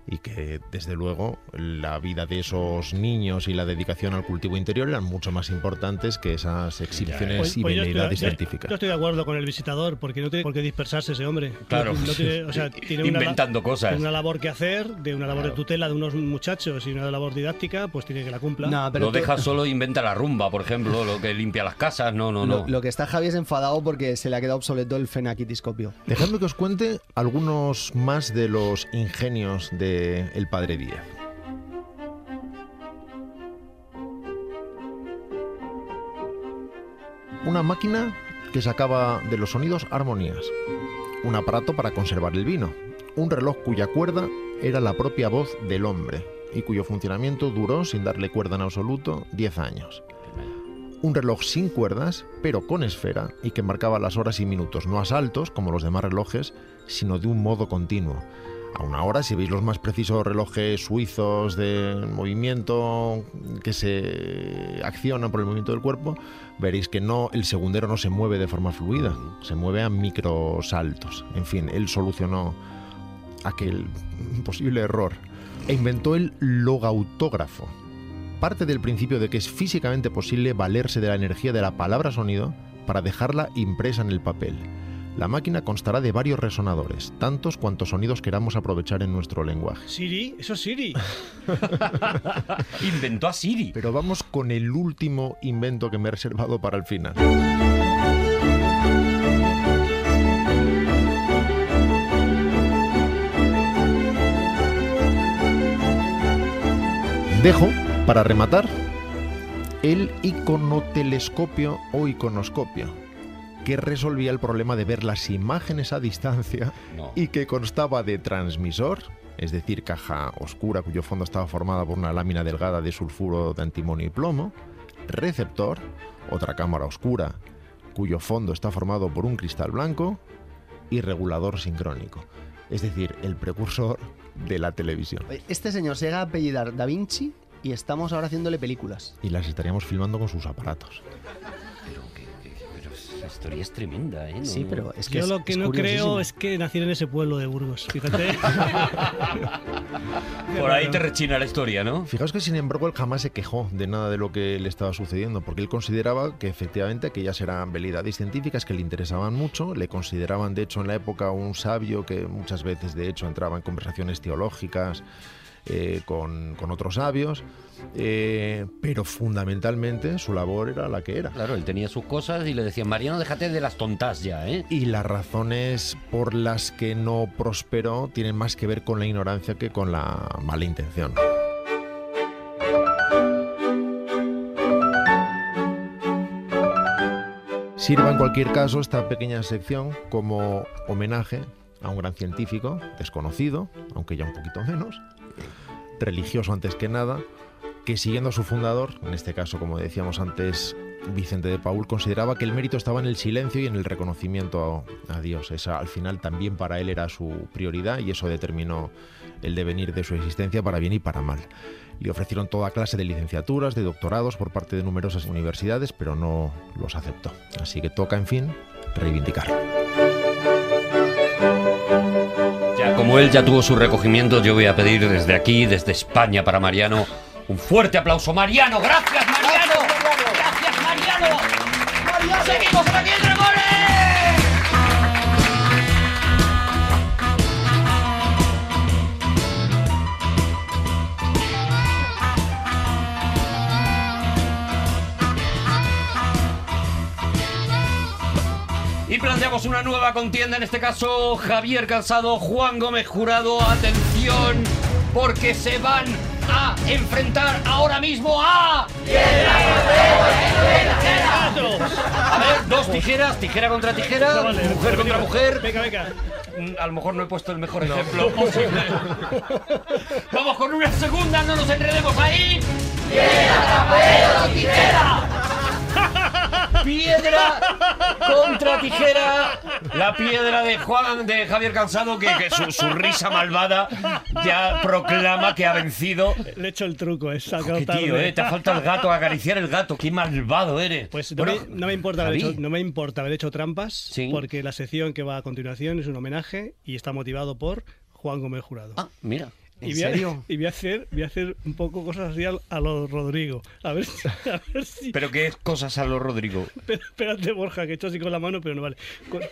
y que desde luego la vida de esos niños y la dedicación al cultivo interior eran mucho más importantes que esas exhibiciones Pues- y pues veleidades científicas. Yo estoy de acuerdo con el visitador, porque no tiene por qué dispersarse ese hombre. Claro. No tiene- o sea, tiene una, Inventando cosas. tiene una labor que hacer, de una labor Claro. de tutela de unos muchachos y una labor didáctica, pues tiene que la cumpla. No, pero Lo tú- deja solo, inventa la rumba, por ejemplo, lo que limpia las casas. No, no, lo, no. lo que está Javi es enfadado porque se le ha quedado obsoleto el fenaquitiscopio. Dejadme que os cuente algunos más de los ingenios de el padre Díaz. Una máquina que sacaba de los sonidos armonías. Un aparato para conservar el vino. Un reloj cuya cuerda era la propia voz del hombre y cuyo funcionamiento duró, sin darle cuerda en absoluto, 10 años un reloj sin cuerdas, pero con esfera, y que marcaba las horas y minutos no a saltos, como los demás relojes, sino de un modo continuo. A una hora, si veis los más precisos relojes suizos de movimiento que se accionan por el movimiento del cuerpo, veréis que no el segundero no se mueve de forma fluida, se mueve a microsaltos. En fin, él solucionó aquel posible error e inventó el logautógrafo, parte del principio de que es físicamente posible valerse de la energía de la palabra sonido para dejarla impresa en el papel. La máquina constará de varios resonadores, tantos cuantos sonidos queramos aprovechar en nuestro lenguaje. Siri, eso es Siri. Inventó a Siri. Pero vamos con el último invento que me he reservado para el final. Dejo, para rematar, el iconotelescopio o iconoscopio, que resolvía el problema de ver las imágenes a distancia No. y que constaba de transmisor, es decir, caja oscura cuyo fondo estaba formada por una lámina delgada de sulfuro de antimonio y plomo, receptor, otra cámara oscura cuyo fondo está formado por un cristal blanco y regulador sincrónico, es decir, el precursor de la televisión. Este señor se llega a apellidar Da Vinci y estamos ahora haciéndole películas. Y las estaríamos filmando con sus aparatos. Historia es tremenda, ¿eh? Sí, pero es que Yo es- lo que no creo es que naciera en ese pueblo de Burgos, fíjate. Por ahí te rechina la historia, ¿no? Fijaos que sin embargo él jamás se quejó de nada de lo que le estaba sucediendo, porque él consideraba que efectivamente aquellas eran velidades científicas que le interesaban mucho, le consideraban de hecho en la época un sabio que muchas veces de hecho entraba en conversaciones teológicas eh, con, con otros sabios, eh, pero fundamentalmente su labor era la que era. Claro, él tenía sus cosas y le decían, Mariano, déjate de las tontas ya, ¿eh? Y las razones por las que no prosperó tienen más que ver con la ignorancia que con la mala intención. Sirva en cualquier caso esta pequeña sección como homenaje a un gran científico, desconocido, aunque ya un poquito menos, religioso antes que nada, que siguiendo a su fundador, en este caso, como decíamos antes, Vicente de Paul, consideraba que el mérito estaba en el silencio y en el reconocimiento a, Dios. Esa al final también para él era su prioridad y eso determinó el devenir de su existencia para bien y para mal. Le ofrecieron toda clase de licenciaturas, de doctorados por parte de numerosas universidades, pero no los aceptó. Así que toca, en fin, reivindicarlo. Como él ya tuvo su recogimiento, yo voy a pedir desde aquí, desde España, para Mariano, un fuerte aplauso. Mariano, gracias Mariano. Gracias Mariano. Seguimos aquí en Dragones. Planteamos una nueva contienda, en este caso Javier Calzado, Juan Gómez Jurado, atención, porque se van a enfrentar ahora mismo a... A ver, dos tijeras, tijera contra tijera, mujer contra mujer. Venga, venga. Mm, A lo mejor no he puesto el mejor ejemplo posible. Vamos con una segunda, no nos enredemos ahí. Piedra contra tijera. La piedra de Juan de Javier Cansado, que, que su, su risa malvada ya proclama que ha vencido. Le he hecho el truco, es sacado tío, eh, te falta el gato, acariciar el gato, qué malvado eres. Pues no, Bueno, me, no me importa haber hecho, no me importa haber hecho trampas, Sí. porque la sección que va a continuación es un homenaje y está motivado por Juan Gómez Jurado. Ah, mira. ¿En y voy a, serio? y voy a hacer, voy a hacer un poco cosas así a, a lo Rodrigo. A ver, si- a ver si. Pero qué cosas a lo Rodrigo. Espera- Espérate, Borja, que he hecho así con la mano, pero no vale.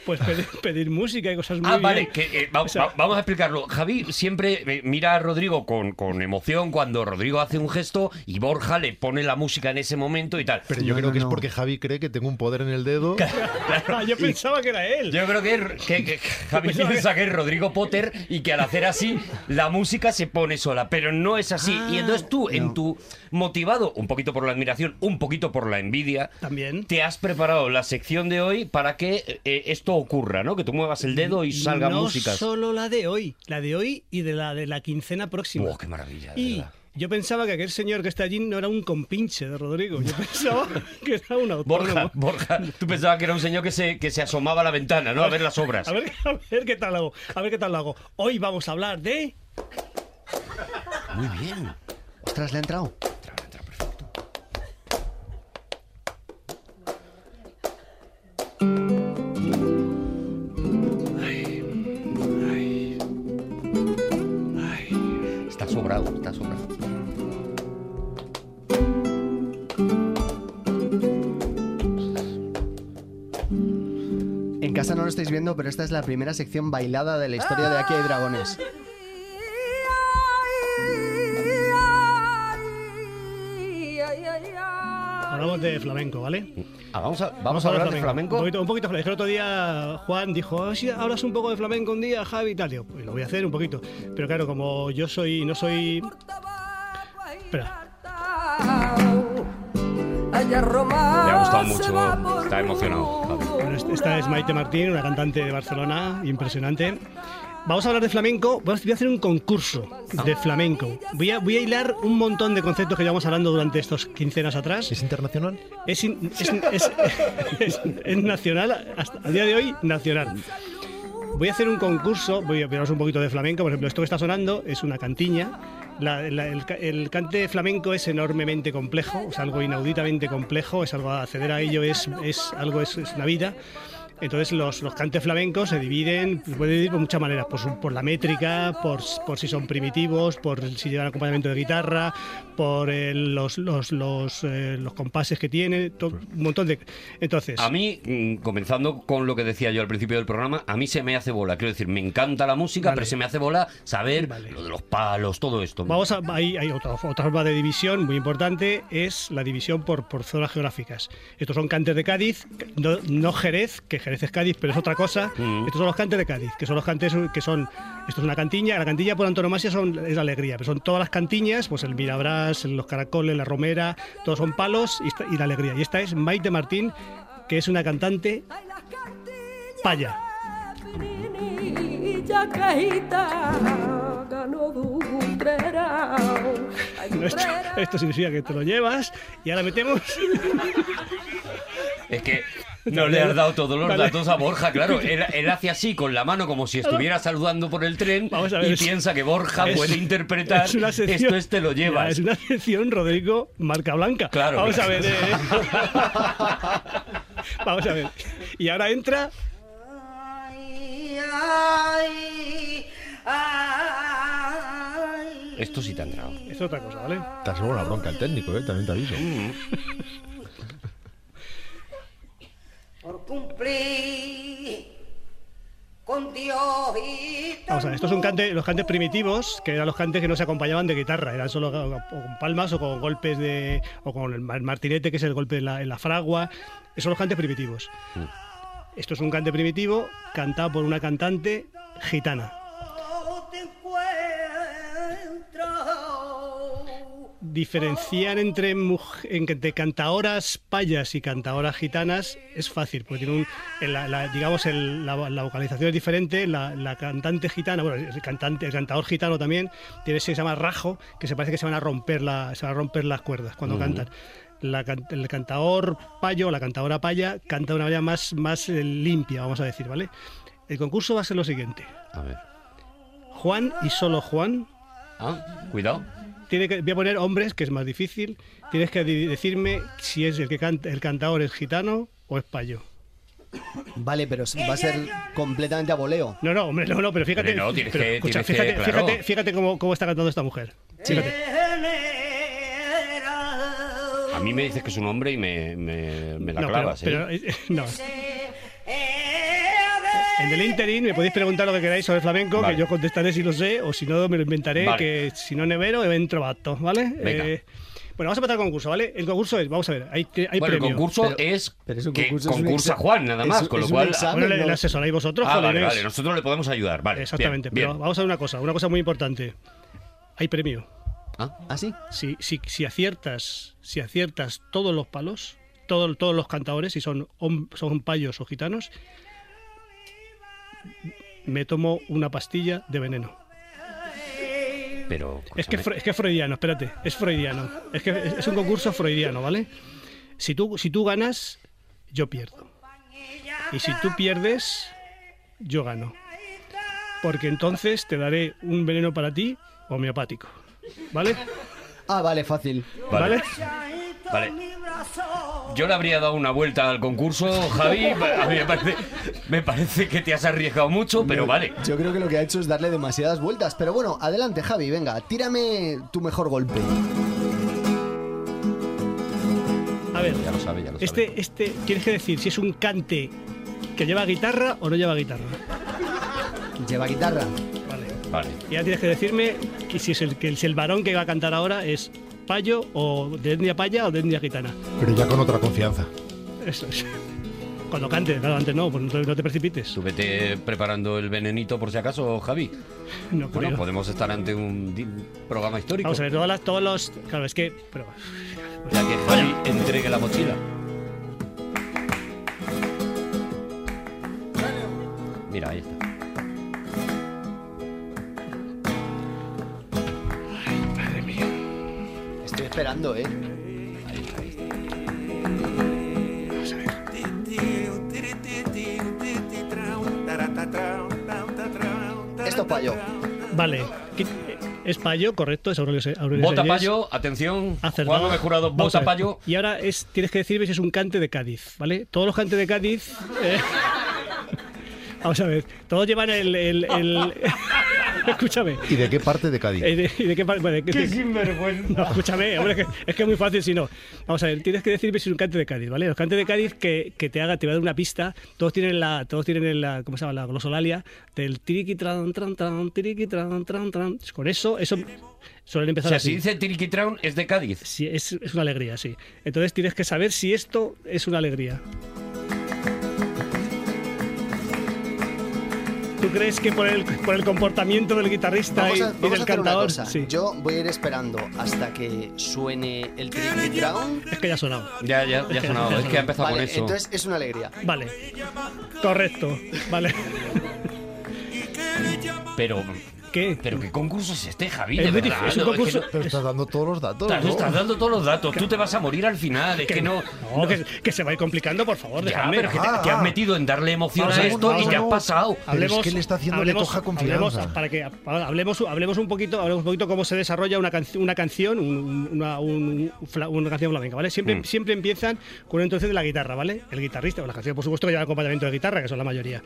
Pues pedir, pedir música y cosas muy Ah, vale, bien. que, eh, va- O sea- va- vamos a explicarlo. Javi siempre eh, mira a Rodrigo con, con emoción cuando Rodrigo hace un gesto y Borja le pone la música en ese momento y tal. Pero yo No, creo no, que es no. porque Javi cree que tengo un poder en el dedo. Ah, yo pensaba que era él. Yo creo que, que- que Javi Pensaba que- piensa que es Rodrigo Potter y que al hacer así la música se pone sola, pero no es así. y entonces tú, en no. tu motivado, un poquito por la admiración, un poquito por la envidia, También. te has preparado la sección de hoy para que eh, esto ocurra, ¿no? Que tú muevas el dedo y salgan no músicas. solo la de hoy, la de hoy y de la de la quincena próxima. ¡Oh, qué maravilla! de Y verdad. yo pensaba que aquel señor que está allí no era un compinche de Rodrigo. Yo pensaba que era un autónomo. Borja, Borja, tú pensabas que era un señor que se, que se asomaba a la ventana, ¿no? A ver las obras. A ver, a ver qué tal lo hago. A ver qué tal lo hago. Hoy vamos a hablar de. Muy bien. Ostras, le ha entrado. Está sobrado, está sobrado. En casa no lo estáis viendo, pero esta es la primera sección bailada de la historia de Aquí hay dragones. Hablamos de flamenco, ¿vale? Ah, vamos a, vamos a hablar de flamenco. Un poquito, un poquito flamenco. El otro día Juan dijo, "Ah, si hablas un poco de flamenco un día, Javi y tal. Digo, pues lo voy a hacer un poquito. Pero claro, como yo soy, no soy. Espera. Le ha gustado mucho, está emocionado. Javi. Bueno, est- esta es Maite Martín, una cantante de Barcelona, impresionante. Vamos a hablar de flamenco. Voy a hacer un concurso de flamenco. Voy a, voy a hilar un montón de conceptos que llevamos hablando durante estos quincenas atrás. ¿Es internacional? Es, in- es, es- es- es nacional, hasta a día de hoy, nacional. Voy a hacer un concurso, voy a hablaros un poquito de flamenco. Por ejemplo, esto que está sonando es una cantiña La- la- el, el cante flamenco es enormemente complejo, es algo inauditamente complejo, es algo acceder a ello es, es algo es, es una vida. Entonces los, los cantes flamencos se dividen, se puede dividir por muchas maneras, por, su- por la métrica, por, por si son primitivos, por si llevan acompañamiento de guitarra, por eh, los, los, los, eh, los compases que tiene, to- un montón de... Entonces, A mí, mm, comenzando con lo que decía yo al principio del programa, a mí se me hace bola. Quiero decir, me encanta la música, Vale. pero se me hace bola saber Vale. lo de los palos, todo esto. Vamos a, hay, hay otra, otra forma de división muy importante, es la división por, por zonas geográficas. Estos son cantes de Cádiz, no, no Jerez, que Jerez es Cádiz, pero es otra cosa. Mm. Estos son los cantes de Cádiz, que son los cantes que son, esto es una cantiña, la cantiña por antonomasia son, es la alegría, pero son todas las cantiñas, pues el Mirabrás, los caracoles, la romera, todos son palos y la alegría. Y esta es Maite Martín, que es una cantante paya. Esto, esto significa que te lo llevas y ahora metemos Es que no le has dado todos los Vale. datos a Borja, claro. Él, él hace así con la mano como si estuviera saludando por el tren Vamos a ver, y es- piensa que Borja es- puede interpretar es una sección- esto es te lo llevas. es una sección, Rodrigo, marca blanca. Claro, Vamos claro. a ver. eh. Vamos a ver. Y ahora entra. Esto sí te ha entrado. Es otra cosa, ¿vale? Te has la bronca el técnico, ¿eh? también te aviso. por Vamos a ver, estos son cante- los cantes primitivos, que eran los cantes que no se acompañaban de guitarra, eran solo con palmas o con golpes de. o con el mar- martinete, que es el golpe en la, en la fragua. Esos son los cantes primitivos. Esto es un cante primitivo cantado por una cantante gitana. Diferenciar entre, entre cantaoras payas y cantaoras gitanas es fácil, porque tiene un, la, la- digamos el- la, la vocalización es diferente. La, cantante gitana, bueno, el cantante, el cantador gitano también tiene ese que se llama rajo, que se parece que se van a romper la, se van a romper las cuerdas cuando cantan. La el cantador payo, la cantadora paya, canta de una manera más, más eh, limpia, vamos a decir, ¿vale? El concurso va a ser lo siguiente: A ver. Juan y solo Juan Ah, cuidado. Tiene que, voy a poner hombres, que es más difícil. Tienes que decirme si es el que canta, el cantador es gitano o es payo. Vale, pero va a ser completamente a voleo. No, no, hombre, no, no, pero fíjate. Hombre, no, tienes pero, que- escucha, tienes que, fíjate, claro. fíjate, fíjate cómo, cómo está cantando esta mujer. Fíjate. A mí me dices que es un hombre y me, me, me la No, clavas, pero, ¿eh? pero, eh, no. En el interín me podéis preguntar lo que queráis sobre flamenco, Vale. que yo contestaré si lo sé, o si no me lo inventaré, Vale. que si no nevero, evento vato, ¿vale? Venga. Eh, bueno, vamos a empezar el concurso, ¿vale? El concurso es, vamos a ver, hay, hay bueno, el premio. concurso Pero- es pero es un que concurso, es concursa Juan, nada más, es- con lo cual... examen. Bueno, le, no. le asesoráis vosotros, Ah, vale, vale, nosotros le podemos ayudar, vale. Exactamente, bien, pero bien. vamos a ver una cosa, una cosa muy importante. Hay premio. Ah, ¿Ah, sí? Si, si, si aciertas, si aciertas todos los palos, todo- todos los cantadores, si son, son payos o gitanos, me tomo una pastilla de veneno. pero... Es que, es que es freudiano, espérate, es freudiano. Es que es, es un concurso freudiano, ¿vale? Si tú, si tú ganas, yo pierdo. Y si tú pierdes, yo gano. Porque entonces te daré un veneno para ti homeopático. ¿Vale? Ah, vale, fácil. ¿Vale? Vale. Yo le habría dado una vuelta al concurso, Javi. A mí me parece, me parece que te has arriesgado mucho, pero vale. Yo creo que lo que ha hecho es darle demasiadas vueltas. Pero bueno, adelante, Javi, venga, tírame tu mejor golpe. A ver, Ya lo sabe, ya lo sabe. este, este, tienes que decir si es un cante que lleva guitarra o no lleva guitarra. Lleva guitarra. Vale. Vale. Y ya tienes que decirme que si es el, que si el varón que va a cantar ahora es payo o de etnia paya o de etnia gitana. Pero ya con otra confianza. Eso es. Cuando cante, claro, antes no, pues no te, no te precipites. Tú vete preparando el venenito por si acaso, Javi. No Bueno, creo. podemos estar ante un programa histórico. Vamos a ver, todas las, todos los. Claro, es que. Pero, Ya que Javi entregue la mochila. Mira, ahí está. Esperando, ¿eh? Esto es payo. vale. Es payo, correcto, es Aurelio, Se- Aurelio Bota Sellés. payo, atención. Acertado. Juan Jurado, bota payo. Y ahora es, tienes que decirme si es un cante de Cádiz, ¿vale? Todos los cantes de Cádiz. eh, Vamos a ver, todos llevan el. el- el- Escúchame. ¿Y de qué parte de Cádiz? Eh, de- ¿Y de qué parte? Bueno, de- de- sinvergüenza! No, escúchame, hombre, es que, es que es muy fácil si no. Vamos a ver, tienes que decirme si es un cante de Cádiz, ¿vale? Los cantes de Cádiz que, que te haga, te va a dar una pista. Todos tienen la, todos tienen la, ¿cómo se llama? La glosolalia del tiriqui tran tran tran, tiriqui tran tran tran. Con eso, eso suelen O empezar sea, así. si dice Tiriquitraun, es de Cádiz. Sí, es, es una alegría, sí. Entonces tienes que saber si esto es una alegría. ¿Tú crees que por el, por el comportamiento del guitarrista Vamos y, a, y vamos del a hacer una cantador? cosa. Sí. Yo voy a ir esperando hasta que suene el Tricky Brown. Es que ya ha sonado. Ya, ya, ya ha sonado. Es que ha empezado Vale, con eso. entonces es una alegría. Vale. Correcto. Vale. Pero, ¿Qué? pero ¿qué concurso es este, Javi? Es De muy verdad. difícil, es un No, que concurso- no- Pero estás dando todos los datos. Estás, ¿no? estás dando todos los datos. Tú te vas a morir al final. Es que no. No, que, que se va a ir complicando, por favor, Ya, dejadme. pero que te, Ah, te has metido en darle emoción Vamos a esto vamos y a- te has pasado. Pero es que le está haciendo le coja confianza. hablemos, para que hablemos, hablemos un poquito, hablemos un poquito cómo se desarrolla una, canci- una canción, un- una, un- fla- una canción flamenca, ¿vale? Siempre, Mm. siempre empiezan con una introducción de la guitarra, ¿vale? El guitarrista, o la canción, por supuesto, que lleva acompañamiento de guitarra, que son la mayoría.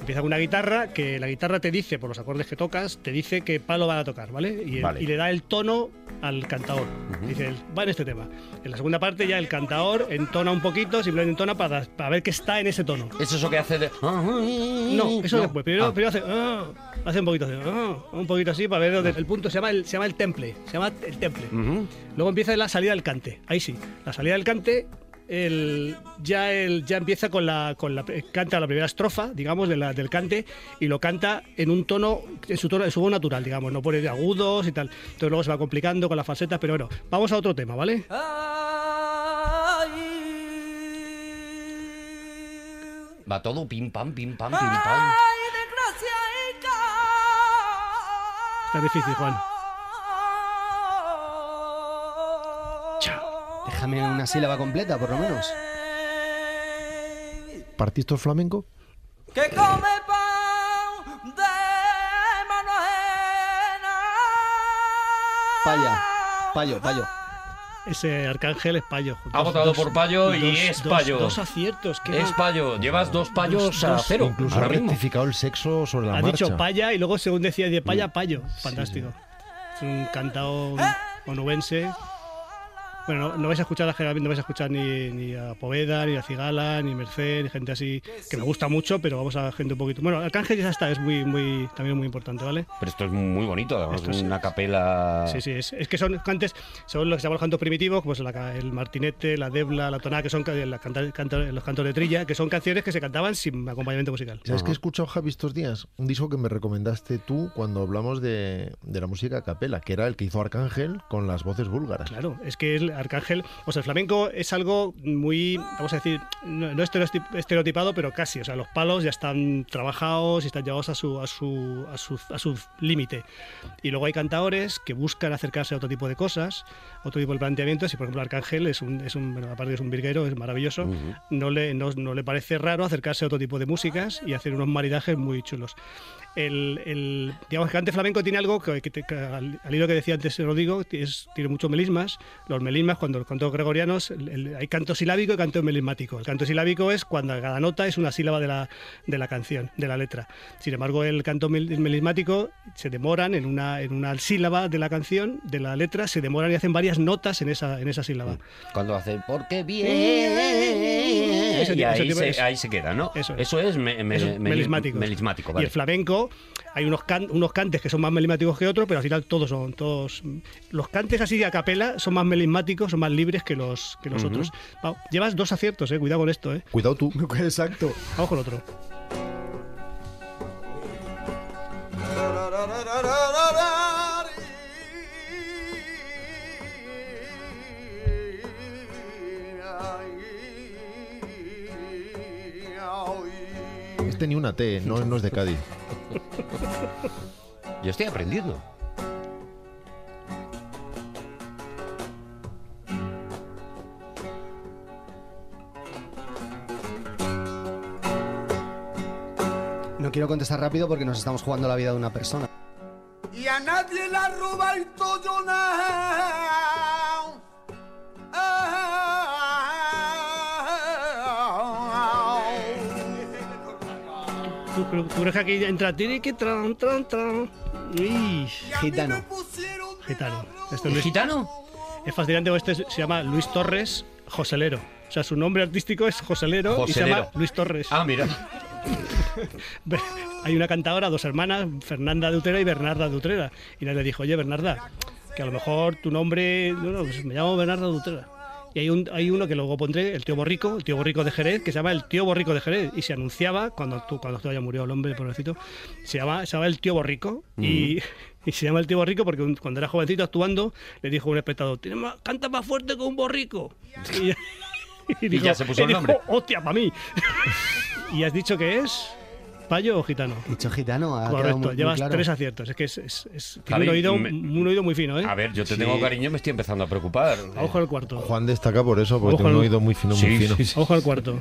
Empieza con una guitarra que la guitarra te dice, por los acordes que tocas, te dice qué palo van a tocar, ¿vale? Y, el- Vale. y le da el tono al cantador. Dice, el- va en este tema. En la segunda parte ya el cantador entona un poquito, simplemente entona para, para ver que está en ese tono. Es eso que hace de. No, eso después. Primero, Ah. primero hace, ah, hace un poquito así, ah, un poquito así para ver dónde el punto se llama el, se llama el temple, se llama el temple. Luego empieza la salida del cante. Ahí sí, la salida del cante el, ya el ya empieza con la con la canta la primera estrofa, digamos, de la- del cante y lo canta en un tono en su tono en su voz natural, digamos, no pone de agudos y tal. Entonces luego se va complicando con las falsetas, pero bueno, vamos a otro tema, ¿vale? Va todo pim pam, pim pam, pim pam. Está difícil, Juan. Déjame una sílaba completa, por lo menos. ¿Partiste flamenco? que come pan de mano ajena. Paya, payo, payo. Ese arcángel es payo. Ha votado por payo y es dos- payo. Dos aciertos. qué Es payo. Llevas dos payos Dos- a dos- cero. Incluso ha rectificado el sexo sobre la Ha marcha. dicho paya y luego según decía de Mm. paya, payo. Fantástico. Es un cantao onubense. Bueno, no, no vais a escuchar generalmente no vais a escuchar ni, ni a Poveda, ni a Cigala, ni Merced, ni gente así que me gusta mucho, pero vamos a gente un poquito. Bueno, Arcángel ya está, es muy, muy, también muy importante, ¿vale? Pero esto es muy bonito. Además, Esto es- una capela. Sí, sí, es, es que son cantes, son los que se llaman los cantos primitivos, pues la el martinete, la debla, la tonada, que son la canta- canta- los cantos de trilla, que son canciones que se cantaban sin acompañamiento musical. ¿Sabes qué he escuchado, Javi, estos días? Un disco que me recomendaste tú cuando hablamos de, de la música a capela, que era el que hizo Arcángel con las voces búlgaras. Claro, es que el Arcángel, o sea, el flamenco es algo muy, vamos a decir, no, no estereotip- estereotipado, pero casi, o sea, los palos ya están trabajados y están llevados a su, a su, a su, a su límite. Y luego hay cantadores que buscan acercarse a otro tipo de cosas, otro tipo de planteamientos, y por ejemplo Arcángel es un, es un bueno, aparte es un virguero, es maravilloso, no, le, no, no le parece raro acercarse a otro tipo de músicas y hacer unos maridajes muy chulos. El, el- digamos que el cante flamenco tiene algo que, que que al, al hilo que decía antes Rodrigo, es, tiene muchos melismas. Los melismas, cuando los cantos gregorianos, el- hay canto silábico y canto melismático. El canto silábico es cuando cada nota es una sílaba de la, de la canción, de la letra. Sin embargo, el canto mel- melismático se demoran en una, en una sílaba de la canción, de la letra, se demoran y hacen varias notas en esa, en esa sílaba. Cuando hace porque Ese bien. tipo- Y ese ahí tipo se, ahí se queda, ¿no? Eso es. Eso es, me- me- Eso melismático, Y vale. el flamenco, hay unos, can- unos cantes que son más melismáticos que otros, pero al final todos son todos. Los cantes así a capela son más melismáticos, son más libres que los, que los otros. Va, llevas dos aciertos, eh, cuidado con esto, eh. Cuidado tú. Exacto. Vamos con otro. Este ni una T, no, no es de Cádiz. Yo estoy aprendiendo. No quiero contestar rápido porque nos estamos jugando la vida de una persona. y a nadie la roba el todo ¿Tú, pero tú crees que entra tiri que tran, tran, tran? Uy, Gitano. gitano. Esto no es, ¿Gitano? es fascinante, este es- se llama Luis Torres Joselero. O sea, su nombre artístico es Joselero, y se llama. Luis Torres. Ah, mira. Hay una cantadora, dos hermanas, Fernanda de Utrera y Bernarda de Utrera. Y le dijo, oye, Bernarda, que a lo mejor tu nombre, no, no, pues me llamo Bernarda de Utrera. Y hay, un, hay uno que luego pondré, el tío Borrico, el tío Borrico de Jerez, que se llama el tío Borrico de Jerez. Y se anunciaba, cuando tú, cuando tú ya murió el hombre, pobrecito, se llama, se llama el tío Borrico. Y, y se llama el tío Borrico porque un- cuando era jovencito actuando, le dijo un espectador, "Tiene más- canta más fuerte que un borrico. Y, Y ya se puso y el dijo, nombre. hostia, para mí. ¿Y has dicho que es payo o gitano? Dicho gitano, ha Correcto, muy- muy llevas claro. tres aciertos. Es que es, es- es- Javi, un, oído, me- un oído muy fino, ¿eh? A ver, yo te Sí. tengo cariño, me estoy empezando a preocupar. Ojo al cuarto. Juan destaca por eso, porque Ojo tiene un al- oído muy fino, muy Sí, fino. sí, sí. Ojo al cuarto.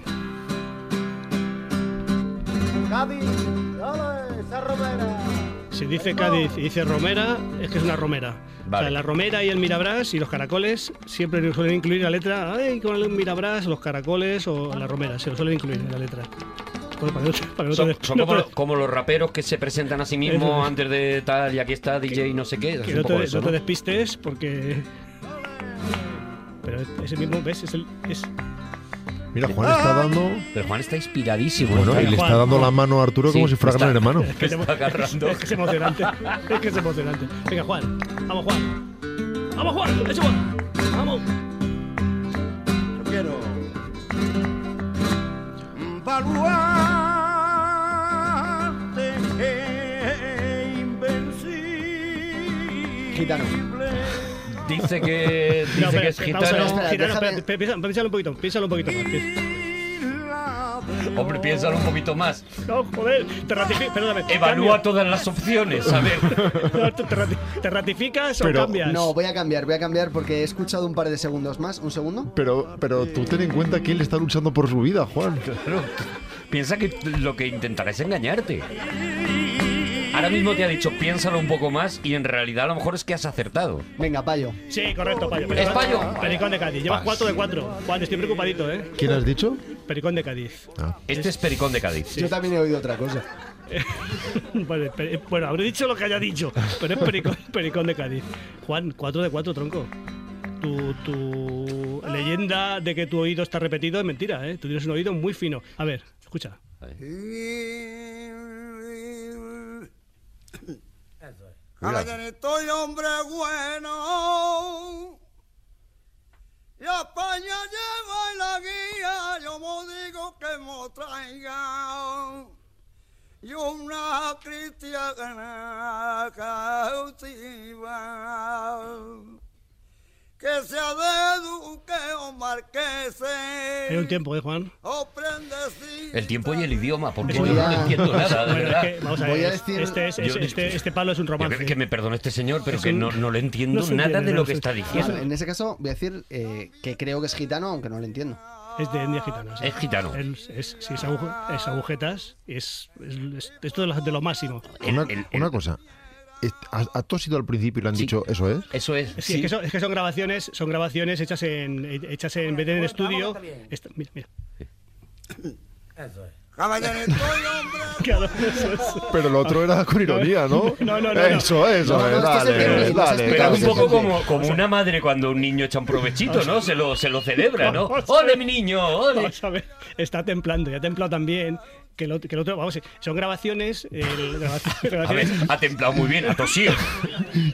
Si dice Cádiz y dice Romera, es que es una romera. O Vale. sea, la romera y el mirabrás y los caracoles siempre suelen incluir la letra, ay, con el mirabrás, los caracoles o la romera, se lo suelen incluir en la letra. Para que no te- para que no Son, te- son no como, los raperos que se presentan a sí mismos es. antes de tal y aquí está DJ y no sé qué. Es que un no poco te, eso, no te ¿no? despistes porque... Pero ese mismo, ¿ves? Es el, es... Mira, Juan está dando. Pero Juan está inspiradísimo. Bueno, está, y le está dando Juan. la mano a Arturo como si fuera gran hermano. que está emo- agarrando. Es que es emocionante. Es que es emocionante. Venga, Juan. Vamos, Juan. Vamos, Juan. Eso, Juan. Vamos. Yo quiero Gitano. Dice que, dice No, que espera, es gitano. Espera, Piénsalo un poquito. Piénsalo un poquito más. Hombre, piénsalo un poquito más. No, joder. Te ratificas. Perdóname. Evalúa todas las opciones. A ver. cambia. ¿Te, rati- te ratificas o Pero- cambias? No, voy a cambiar, voy a cambiar porque he escuchado un par de segundos más. ¿Un segundo? Pero, pero tú ten en cuenta que él está luchando por su vida, Juan. Claro. Piensa que lo que intentará es engañarte. Ahora mismo te ha dicho piénsalo un poco más y en realidad a lo mejor es que has acertado. Venga, payo. Sí, correcto, Payo. ¿Es Payo? Pericón de Cádiz. Llevas 4 de 4. Juan, estoy preocupadito, ¿eh? ¿Quién has dicho? Pericón de Cádiz. Ah. Este es Pericón de Cádiz. Yo también he oído otra cosa. Vale, pe- bueno, habré dicho lo que haya dicho, pero es pericón, pericón de Cádiz. Juan, 4 de 4, tronco. Tu, tu leyenda de que tu oído está repetido es mentira, ¿eh? Tú tienes un oído muy fino. A ver, escucha. Caballerito y hombre bueno. Y a España lleva en la guía, yo me digo que me traiga. Y una cristiana cautiva. Que sea de duque o marquese. Hay un tiempo, ¿eh, Juan? El tiempo y el idioma, porque Voy yo no entiendo nada, de Bueno, es verdad. que, vamos a Voy ver, a decir- este, es- es- Yo- este, este palo es un romance. que, que me perdone este señor, pero Es que un- no, no le entiendo no nada entiende, de no lo que está diciendo. en ese caso voy a decir eh, que creo que es gitano, aunque no lo entiendo. Es de etnia gitana. sí. Es gitano. Es, es, sí, es, agu- es agujetas, es, es, es- esto de lo, de lo máximo. El- Una, el- una el- cosa. ¿A, has ido al principio y le han Sí. dicho eso es? Eso es. Sí, sí. Es, que son, es que son grabaciones, son grabaciones hechas en hechas en vez de en el estudio. Esta- mira, mira. Hombre Claro, eso es. Pero lo otro era con ironía, ¿no? No, no, no, no. Eso, eso, No, no, es, esto es dale, dale. Pero es un poco como, como una madre cuando un niño echa un provechito, ¿no? Se lo, se lo celebra, ¿no? ¡Ole, mi niño! ¡Ole! Vamos a ver, está templando, ya ha templado también. Que el, otro, que el otro- vamos, son grabaciones. el- grabaciones, A ver, grabaciones- ha templado muy bien, ha tosido.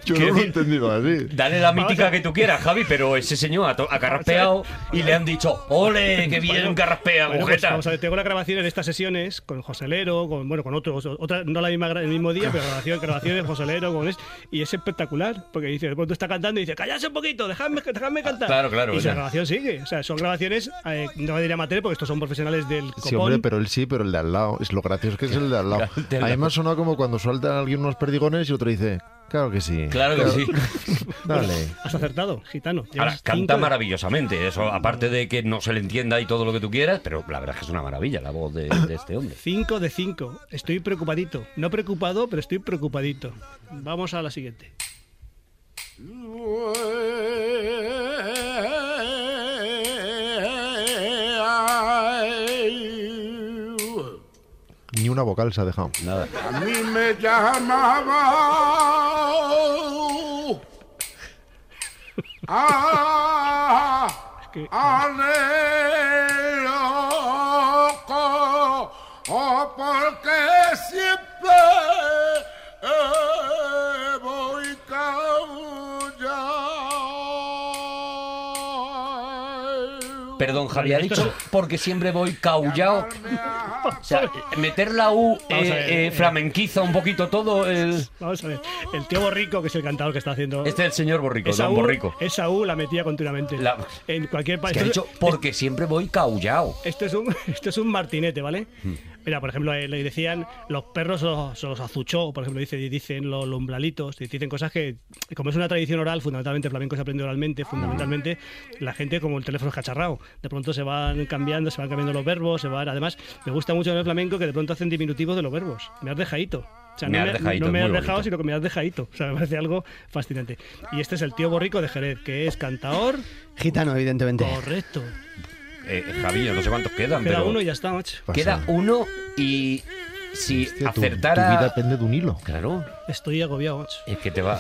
Yo no lo he entendido así. Dale la mítica que tú quieras, Javi, pero ese señor ha, ha carraspeado y le han dicho ¡Ole, qué bien Bueno, carraspea, Bueno, pues agujeta! vamos a ver, tengo la grabación en estas sesiones con Joselero, con bueno, con otros, otra, no la misma el mismo día, pero grabación, grabaciones de Joselero, con es, y es espectacular, porque dice, de pronto está cantando y dice, calladse un poquito, dejadme, dejadme cantar. Claro, claro, Y la grabación sigue, o sea, son grabaciones, eh, no diré amateur, porque estos son profesionales del copón. Sí, hombre, pero él sí, pero el de al lado. Es lo gracioso que es el de al lado. A mí me ha sonado como cuando suelta alguien unos perdigones y otro dice, claro que sí. Claro que sí. Dale. Has acertado, gitano. Ahora, canta maravillosamente, eso aparte de que no se le entienda y todo lo que tú quieras, pero la verdad es que es una maravilla la voz de, de este hombre. 5 de 5. Estoy preocupadito. No preocupado, pero estoy preocupadito. Vamos a la siguiente. Ni una vocal se ha dejado. Nada. A mí me llamaba. Ah, que- caullado. Perdón, Javi, ha dicho porque siempre voy caullado. O sea, meter la U eh, eh, flamenquiza un poquito todo. El... Vamos a ver. El tío Borrico, que es el cantador que está haciendo. Este es el señor Borrico, esa don U, Borrico. esa U la metía continuamente. La- En cualquier Es país. que ha dicho porque siempre voy caullado. Esto es un, esto es un martinete, ¿vale? Hmm. Mira, por ejemplo, eh, le decían los perros se los, los azuchó, por ejemplo, dice, dicen los umbralitos, dicen cosas que, como es una tradición oral, fundamentalmente el flamenco se aprende oralmente, fundamentalmente la gente como el teléfono es cacharrao, de pronto se van cambiando, se van cambiando los verbos, se van, además, me gusta mucho en el flamenco que de pronto hacen diminutivos de los verbos, me has dejadito. O sea, Me no has me, dejadito, no me es has dejado, bonito. sino que me has dejadito. O sea, me parece algo fascinante. Y este es el tío borrico de Jerez, que es cantador. Gitano, evidentemente. Correcto. Eh, Javi, yo no sé cuántos quedan, Queda pero uno y ya está, macho. Pasa. queda uno y si Hostia, tu- acertara... Tu, vida depende de un hilo. Claro, Estoy agobiado, macho. es que te va,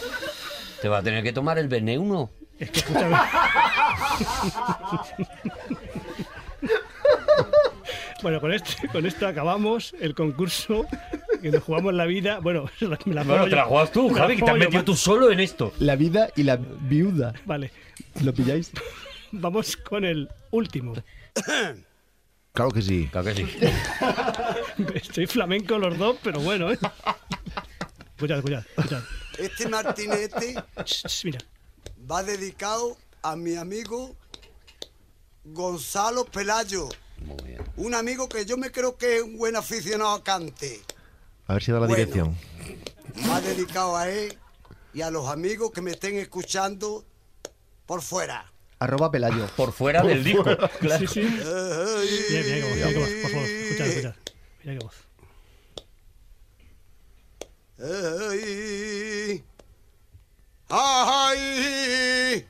te va a tener que tomar el BN1. Es que escúchame. bueno, con, este, con esto acabamos el concurso que nos jugamos la vida. Bueno, me la Bueno, te la juegas tú, me la Javi, que te has juego yo, metido tú solo en esto. La vida y la viuda. Vale, ¿Lo pilláis? vamos con el último. Claro que sí. Claro que sí. Estoy flamenco los dos, pero bueno, ¿eh? Escuchad, escuchad, escuchad. Este martinete Ch, ch, mira. va dedicado a mi amigo Gonzalo Pelayo. Muy bien. Un amigo que yo me creo que es un buen aficionado a cante. A ver si da la Bueno. dirección. Va dedicado a él y a los amigos que me estén escuchando por fuera. Arroba Pelayo. Por fuera del disco. Claro. Sí, sí. Mira, mira qué voz, mira qué voz, por favor. Escuchad, escuchad. Mira qué voz. Ay, ay,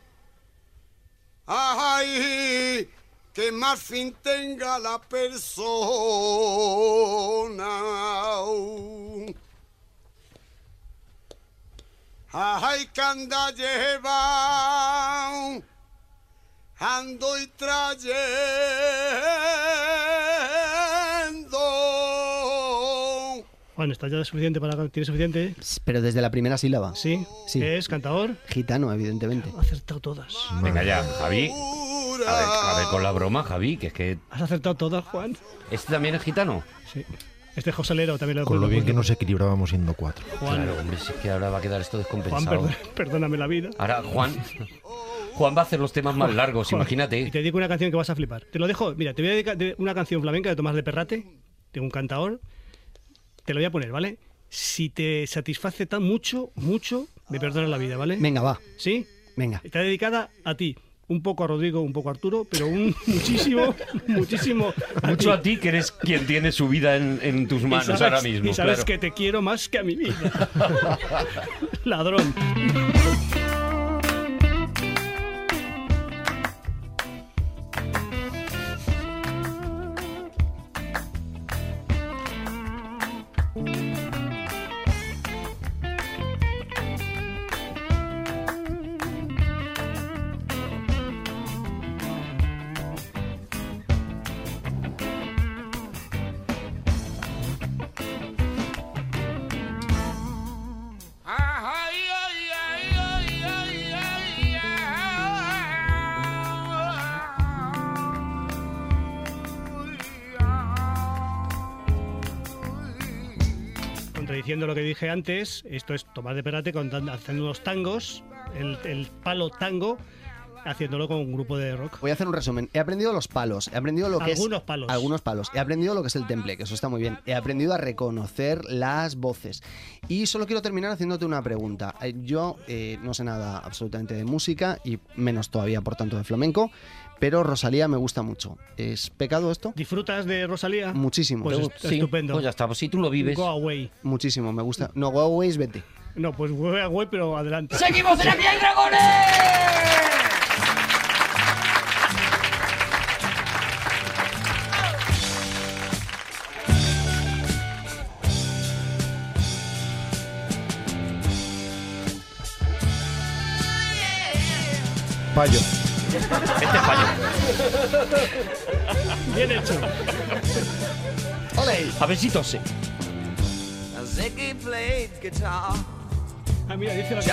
ay, que más fin tenga la persona. Ay, que anda lleva, ando y trayendo. Juan, ¿está ya suficiente para ¿Tienes suficiente? Pero desde la primera sílaba. Sí. Sí. ¿Qué es? ¿Cantador? Gitano, evidentemente. Ha acertado todas. Venga ya, Javi. A ver, a ver con la broma, Javi, que es que Has acertado todas, Juan. este también es gitano. Sí. Este es José Lero también lo he Con lo bien que nos equilibrábamos siendo cuatro. Juan, Claro, hombre, si es que ahora va a quedar esto Juan descompensado. perdón- perdóname la vida. Ahora, Juan. Juan va a hacer los temas más largos, Juan, Y imagínate. te digo una canción que vas a flipar. Te lo dejo. Mira, te voy a dedicar de- una canción flamenca de Tomás de Perrate, de un cantador. Te lo voy a poner, ¿vale? Si te satisface tan mucho, mucho, me perdonas la vida, ¿vale? Venga, va. ¿Sí? Venga. Está dedicada a ti. Un poco a Rodrigo, un poco a Arturo, pero un muchísimo, muchísimo. Mucho a ti, que eres quien tiene su vida en, en tus manos sabes- ahora mismo. Y sabes claro. que te quiero más que a mi vida. Ladrón. Lo que dije antes, esto es Tomás de Perrate contando- haciendo unos tangos, el palo tango, haciéndolo con un grupo de rock. Voy a hacer un resumen. He aprendido los palos, he aprendido lo que Algunos es palos. algunos palos. He aprendido lo que es el temple, que eso está muy bien. He aprendido a reconocer las voces. Y solo quiero terminar haciéndote una pregunta. Eh, Yo eh, no sé nada absolutamente de música y menos todavía, por tanto, de flamenco, pero Rosalía me gusta mucho. ¿Es pecado esto? ¿Disfrutas de Rosalía? Muchísimo. Pues est- Sí, estupendo. Pues ya está, pues si tú lo vives. Go away. Muchísimo, me gusta. No, go away, vete. No, pues go away, pero adelante. ¡Seguimos en Aquí hay dragones! Payo. Este es fallo. Bien hecho. ¡Ole! A ver si tose. Ziggy played guitar, Ah, mira, dice lo que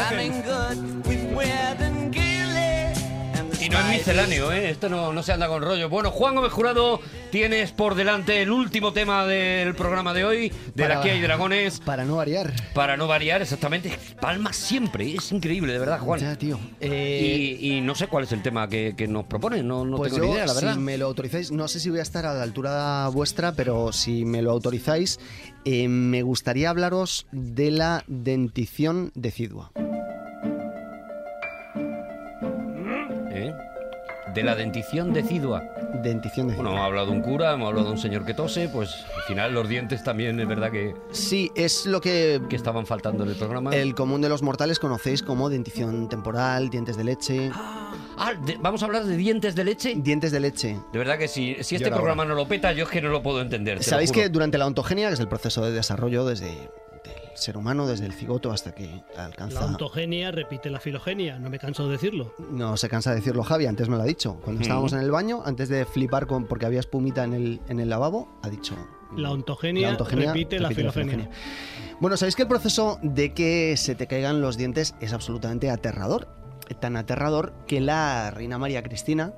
Y no es misceláneo, ¿eh? Esto no, no se anda con rollo. Bueno, Juan Gómez Jurado, tienes por delante el último tema del programa de hoy, de Para- Aquí hay dragones. Para no variar. Para no variar, exactamente. Palmas siempre, es increíble, de verdad, Juan. Ya, tío. Eh, Y, y no sé cuál es el tema que, que nos propones, no, no pues tengo yo, ni idea, la verdad. si me lo autorizáis, no sé si voy a estar a la altura vuestra, pero si me lo autorizáis, eh, me gustaría hablaros de la dentición decidua. De la dentición decidua. Dentición decidua. Bueno, hemos hablado de un cura, hemos hablado de un señor que tose, pues al final los dientes también es verdad que, Sí, es lo que que estaban faltando en el programa. el común de los mortales conocéis como dentición temporal, dientes de leche. Ah, de- vamos a hablar de dientes de leche. Dientes de leche. De verdad que si, si este programa no lo peta, yo es que no lo puedo entender. lo Sabéis que durante la ontogenia, que es el proceso de desarrollo desde ser humano, desde el cigoto hasta que La alcanza... ontogenia repite la filogenia, no me canso de decirlo. No se cansa de decirlo Javi, antes me lo ha dicho. Cuando Mm. estábamos en el baño, antes de flipar con porque había espumita en el, en el lavabo, ha dicho... La ontogenia, La ontogenia repite, la repite la filogenia. Bueno, sabéis que el proceso de que se te caigan los dientes es absolutamente aterrador. Tan aterrador que la reina María Cristina,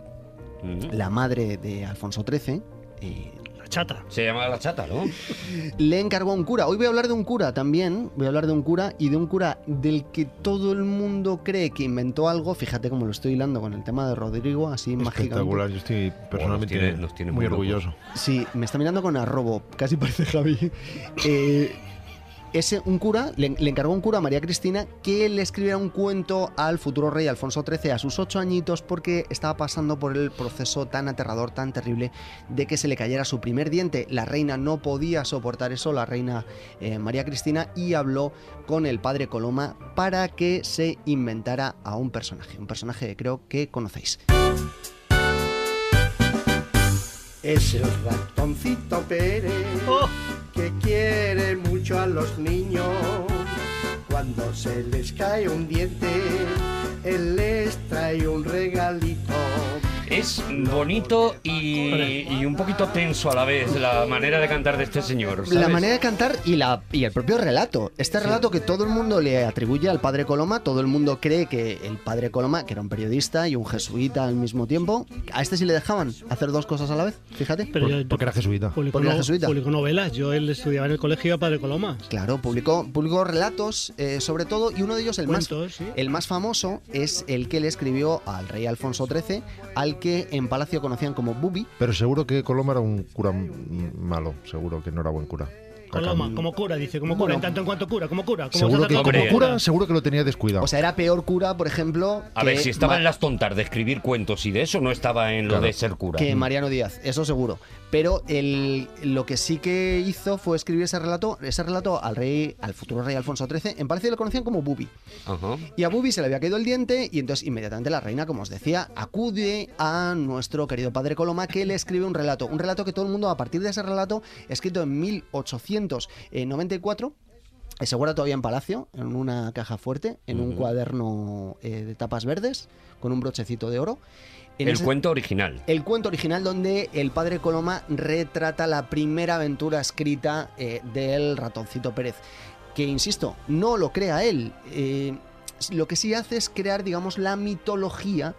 la madre de Alfonso XIII, eh, La chata. Se llama la chata, ¿no? le encargó a un cura. Hoy voy a hablar de un cura también. Voy a hablar de un cura y de un cura del que todo el mundo cree que inventó algo. Fíjate cómo lo estoy hilando con el tema de Rodrigo, así mágicamente. Espectacular, yo estoy personalmente tiene- nos tiene muy muy orgulloso. Sí, me está mirando con arrobo, casi parece Javi. Eh, ese, un cura, le, le encargó un cura a María Cristina que le escribiera un cuento al futuro rey Alfonso XIII a sus ocho añitos porque estaba pasando por el proceso tan aterrador, tan terrible de que se le cayera su primer diente. La reina no podía soportar eso, la reina eh, María Cristina, y habló con el padre Coloma para que se inventara a un personaje, un personaje que creo que conocéis. Es el ratoncito Pérez ¡Oh! Que quiere mucho a los niños. Cuando se les cae un diente, él les trae un regalito. Es bonito y, y un poquito tenso a la vez la manera de cantar de este señor. La manera de cantar y, la, y el propio relato. Este relato que todo el mundo le atribuye al padre Coloma, todo el mundo cree que el padre Coloma, que era un periodista y un jesuita al mismo tiempo, a este sí le dejaban hacer dos cosas a la vez, fíjate. Pero Por- yo- porque era jesuita. Publicó, Porque era jesuita. publicó novelas. Yo él estudiaba en el colegio de Padre Coloma. Claro, publicó, publicó relatos eh, sobre todo y uno de ellos, el más, sí. el más famoso, es el que le escribió al rey Alfonso XIII, al que en Palacio conocían como Bubi. Pero seguro que Coloma era un cura malo, seguro que no era buen cura. Coloma, como cura, dice, como cura, Bueno. en tanto en cuanto cura, como cura. Como Seguro que como cura, seguro que lo tenía descuidado. O sea, era peor cura, por ejemplo, A que ver, si estaba Ma- en las tontas de escribir cuentos y de eso, no estaba en lo Claro. de ser cura. que Mariano Díaz, eso seguro. Pero el, lo que sí que hizo fue escribir ese relato, ese relato al rey, al futuro rey Alfonso XIII. En Palacio lo conocían como Bubi. Y a Bubi se le había caído el diente y entonces inmediatamente la reina, como os decía, acude a nuestro querido padre Coloma que le escribe un relato. Un relato que todo el mundo, a partir de ese relato, escrito en 1894, eh, se guarda todavía en Palacio, en una caja fuerte, en un cuaderno eh, de tapas verdes, con un brochecito de oro. En El ese- cuento original. el cuento original donde el padre Coloma retrata la primera aventura escrita eh, del ratoncito Pérez. Que, insisto, no lo crea él. Eh, lo que sí hace es crear, digamos, la mitología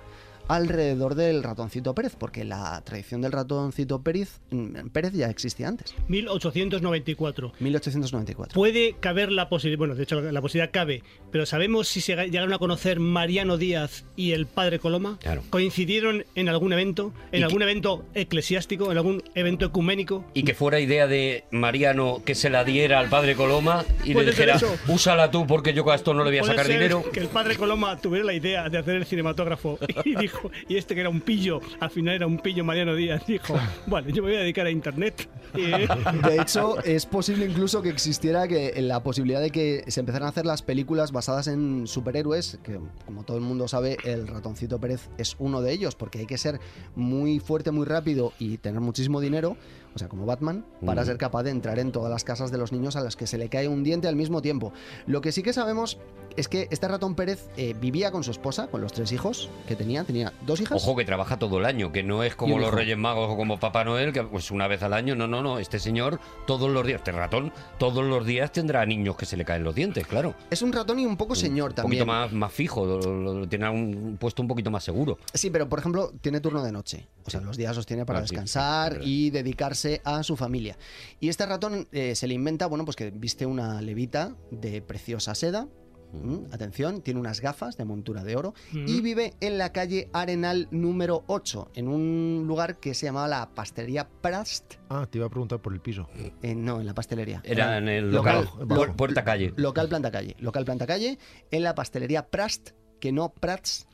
alrededor del ratoncito Pérez, porque la tradición del ratoncito Pérez, mm, Pérez ya existía antes, 1894. 1894. Puede caber la posibilidad, bueno, de hecho la posibilidad cabe, pero ¿sabemos si se llegaron a conocer Mariano Díaz y el padre Coloma? Claro. ¿Coincidieron en algún evento? ¿En ¿Y algún evento eclesiástico? ¿En algún evento ecuménico? Y que fuera idea de Mariano que se la diera al padre Coloma y le dijera, úsala tú porque yo a esto no le voy a sacar dinero. que el padre Coloma tuviera la idea de hacer el cinematógrafo y dijo, y este que era un pillo, al final era un pillo Mariano Díaz, dijo, vale, yo me voy a dedicar a internet. Y- De hecho, es posible incluso que existiera que la posibilidad de que se empezaran a hacer las películas basadas en superhéroes, que como todo el mundo sabe, el ratoncito Pérez es uno de ellos, porque hay que ser muy fuerte, muy rápido y tener muchísimo dinero, o sea, como Batman, para Mm. ser capaz de entrar en todas las casas de los niños a las que se le cae un diente al mismo tiempo. Lo que sí que sabemos es que este ratón Pérez eh, vivía con su esposa, con los tres hijos que tenía, tenía dos hijas. Ojo que trabaja todo el año, que no es como un los hijo. Reyes Magos o como Papá Noel, que pues una vez al año. No, no, no. Este señor todos los días, este ratón, todos los días tendrá niños que se le caen los dientes, claro. Es un ratón y un poco señor un también. poquito más, más fijo, lo- lo- lo- tiene un puesto un poquito más seguro. Sí, pero por ejemplo, tiene turno de noche. O sea, los días los tiene para Ah, sí, sí, descansar y dedicarse a su familia. Y este ratón eh, se le inventa, bueno, pues que viste una levita de preciosa seda. ¿m? Atención, tiene unas gafas de montura de oro y Ujú. vive en la calle Arenal número 8, en un lugar que se llamaba la pastelería Prast. Ah, te iba a preguntar por el piso. Eh, no, en la pastelería. Era en el local- local, lo- puer- puerta calle. Local planta calle. Local planta calle en la pastelería Prast, que no Prats,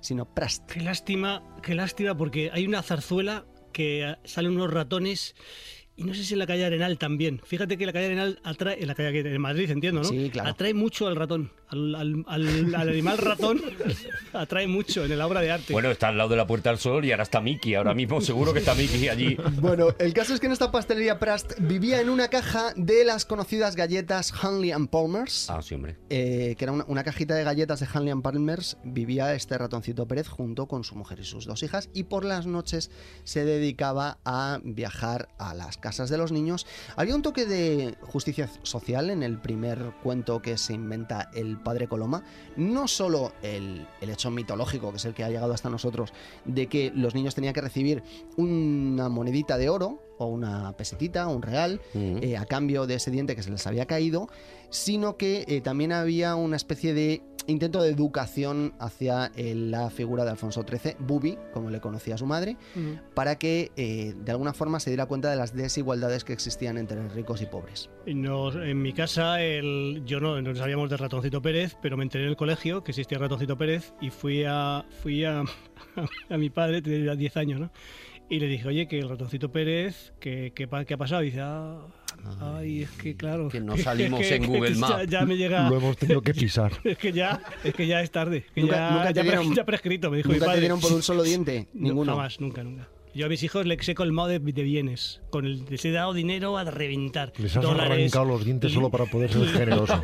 sino Prast. Qué lástima, qué lástima, porque hay una zarzuela que eh, salen unos ratones y no sé si en la calle Arenal también. Fíjate que la calle Arenal atrae, en la calle de Madrid, entiendo, ¿no? Sí, claro. Atrae mucho al ratón, al, al- al- al animal ratón, atrae mucho en la obra de arte. Bueno, está al lado de la Puerta del Sol y ahora está Mickey. Ahora mismo seguro que está Mickey allí. Bueno, el caso es que en esta pastelería Prast vivía en una caja de las conocidas galletas Hanley and Palmers. Ah, sí, hombre. eh, que era una, una cajita de galletas de Hanley and Palmers, vivía este ratoncito Pérez junto con su mujer y sus dos hijas y por las noches se dedicaba a viajar a las casas de los niños. Había un toque de justicia social en el primer cuento que se inventa el padre Coloma, no solo el, el hecho mitológico, que es el que ha llegado hasta nosotros, de que los niños tenían que recibir una monedita de oro o una pesetita, un real, Mm. eh, a cambio de ese diente que se les había caído, sino que eh, también había una especie de intento de educación hacia eh, la figura de Alfonso XIII, Bubi, como le conocía su madre, para que eh, de alguna forma se diera cuenta de las desigualdades que existían entre ricos y pobres. Nos- en mi casa, el, yo no, no sabíamos del ratoncito Pérez, pero me enteré en el colegio que existía el ratoncito Pérez y fui a, fui a, a mi padre, tenía 10 años, ¿no? Y le dije, oye, que el ratoncito Pérez, que, que ¿qué ha pasado? Y dice, ah, ay, es que claro. Que no salimos en Google ya- Maps. Ya, me llega. Lo hemos tenido que pisar. Es que ya, es que ya es tarde. que Nunca- ya, nunca te ya, pre- dieron- ya prescrito, me dijo mi ¿Nunca padre. te dieron por un solo diente? No, Ninguno. jamás, nunca, nunca. Yo a mis hijos les he colmado de, de bienes. Con el, les he dado dinero a reventar. Les has Dólares, arrancado los dientes solo para poder ser generoso.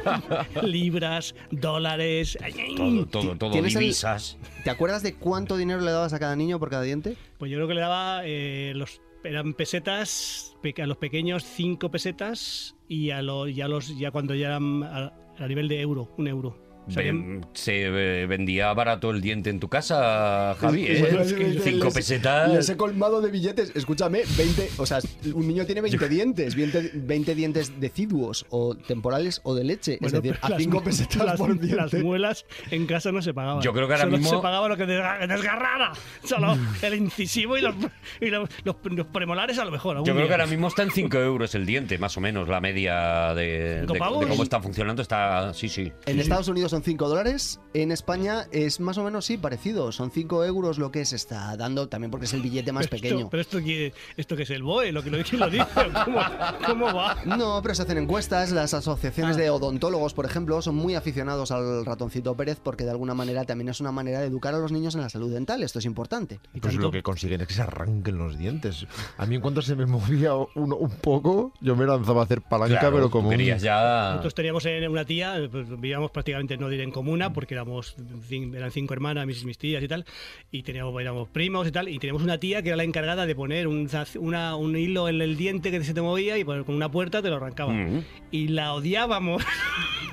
libras, dólares. Todo, todo, todo. ¿Tienes el- Divisas. ¿Te acuerdas de cuánto dinero le dabas a cada niño por cada diente? Pues yo creo que le daba eh, los eran pesetas pe- a los pequeños cinco pesetas y a los ya los ya cuando ya eran a, a nivel de euro un euro. Ven- se eh, vendía barato el diente en tu casa, Javi, ¿eh? es- Cinco les- pesetas. Les he colmado de billetes. Escúchame, 20. O sea, un niño tiene 20 dientes. 20, 20 dientes deciduos o temporales o de leche. bueno, es decir, a las- 5 pesetas las, por las diente. muelas en casa no se pagaban. Yo creo que ahora Solo mismo- se pagaba lo que desga- desgarrara. Solo el incisivo y los, y los, los- los premolares a lo mejor. Yo creo día. que ahora mismo está en 5 euros el diente, más o menos, la media de, cómo está funcionando. Está, sí, sí. En Estados Unidos son 5 dólares, en España es más o menos sí, parecido. Son 5 euros lo que se está dando, también porque es el billete más Pero esto- pequeño. pero esto que, esto que es el BOE, lo que lo, quién lo dice, ¿Cómo, ¿cómo va? No, pero se hacen encuestas. Las asociaciones de odontólogos, por ejemplo, son muy aficionados al ratoncito Pérez porque de alguna manera también es una manera de educar a los niños en la salud dental. Esto es importante. Y Pues tanto- lo que consiguen es que se arranquen los dientes. A mí en cuanto se me movía uno un poco, yo me lanzaba a hacer palanca, Claro, pero como un- ya... Nosotros teníamos en una tía, pues, vivíamos prácticamente no diré en comuna, porque éramos eran cinco hermanas, mis, mis tías y tal, y teníamos, éramos primos y tal, y teníamos una tía que era la encargada de poner un, zaz- una- un hilo en el diente que se te movía y poner con una puerta te lo arrancaba. Mm. Y la odiábamos.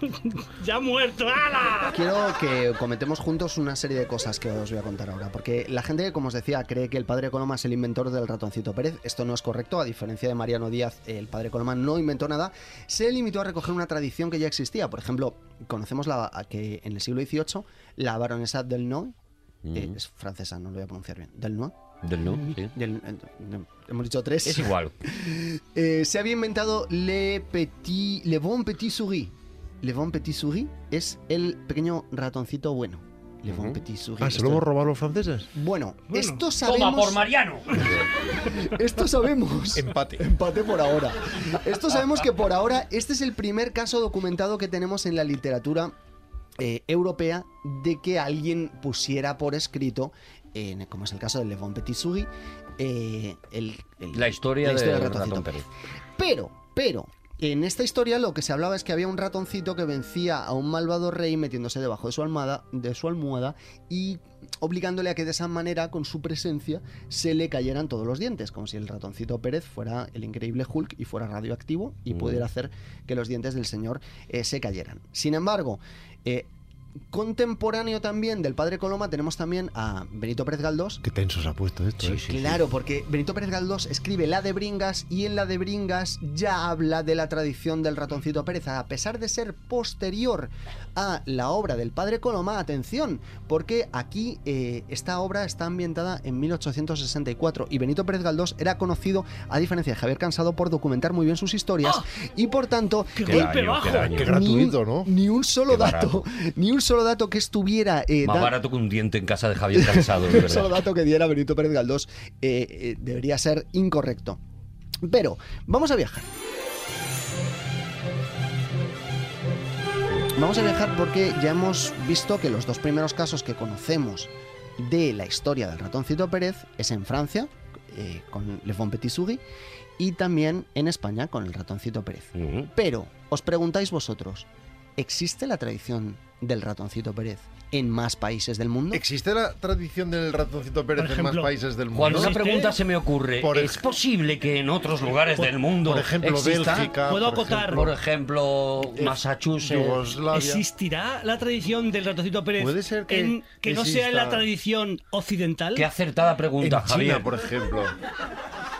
ya muerto, ¡hala! Quiero que comentemos juntos una serie de cosas que os voy a contar ahora, porque la gente, como os decía, cree que el padre Coloma es el inventor del ratoncito Pérez. Esto no es correcto, a diferencia de Mariano Díaz, el padre Coloma no inventó nada, se limitó a recoger una tradición que ya existía. Por ejemplo, conocemos la, que en el siglo XVIII la baronesa Delnoy, eh, es francesa, no lo voy a pronunciar bien, Delnoy, Del no, sí. Del- eh, hemos dicho tres. Es igual. Eh, se había inventado Le Petit, Le Bon Petit Souris. Le Bon Petit Souris es el pequeño ratoncito bueno. Le Bon. Petit Souris. Ah, ¿se lo hemos robado los franceses? Bueno, Bueno. esto sabemos. Mariano! Esto sabemos. Empate. Empate por ahora. Esto sabemos que por ahora este es el primer caso documentado que tenemos en la literatura eh, europea de que alguien pusiera por escrito, en- como es el caso de Le Bon Petit Souris, eh, el, el- La historia, la historia del del ratón ratoncito. Pérez. Pero, pero, en esta historia lo que se hablaba es que había un ratoncito que vencía a un malvado rey metiéndose debajo de su almohada, de su almohada y obligándole a que de esa manera, con su presencia, se le cayeran todos los dientes, como si el ratoncito Pérez fuera el increíble Hulk y fuera radioactivo y Mm. pudiera hacer que los dientes del señor eh, se cayeran. Sin embargo, eh, contemporáneo también del padre Coloma tenemos también a Benito Pérez Galdós, Qué tenso se ha puesto esto, ¿eh? Claro, porque Benito Pérez Galdós escribe La de Bringas y en La de Bringas ya habla de la tradición del ratoncito Pérez, a pesar de ser posterior a la obra del padre Coloma, atención, porque aquí eh, esta obra está ambientada en 1864 y Benito Pérez Galdós era conocido, a diferencia de Javier Cansado, por documentar muy bien sus historias y por tanto... ¡Qué golpe bajo! gratuito, un- ¿no? Ni un solo dato, ni un solo dato que estuviera... eh, Más barato que un diente en casa de Javier Cansado, un solo dato que diera Benito Pérez Galdós eh, eh, debería ser incorrecto. Pero vamos a viajar. Vamos a viajar porque ya hemos visto que los dos primeros casos que conocemos de la historia del ratoncito Pérez es en Francia, eh, con Le Bon Petit Souris, y también en España con el ratoncito Pérez. Pero, os preguntáis vosotros, ¿existe la tradición del ratoncito Pérez en más países del mundo? ¿Existe la tradición del ratoncito Pérez Por en más ejemplo, países del mundo? Cuando ¿Existe? pregunta se me ocurre, Por ¿es posible que en otros lugares del mundo Por ejemplo, exista? Bélgica. ¿Puedo por acotar? ejemplo, Por ejemplo, eh, Massachusetts. Yugoslavia. ¿Existirá la tradición del ratoncito Pérez Puede ser que en- que no sea en la tradición occidental? Qué acertada pregunta, En China, Javier. por ejemplo.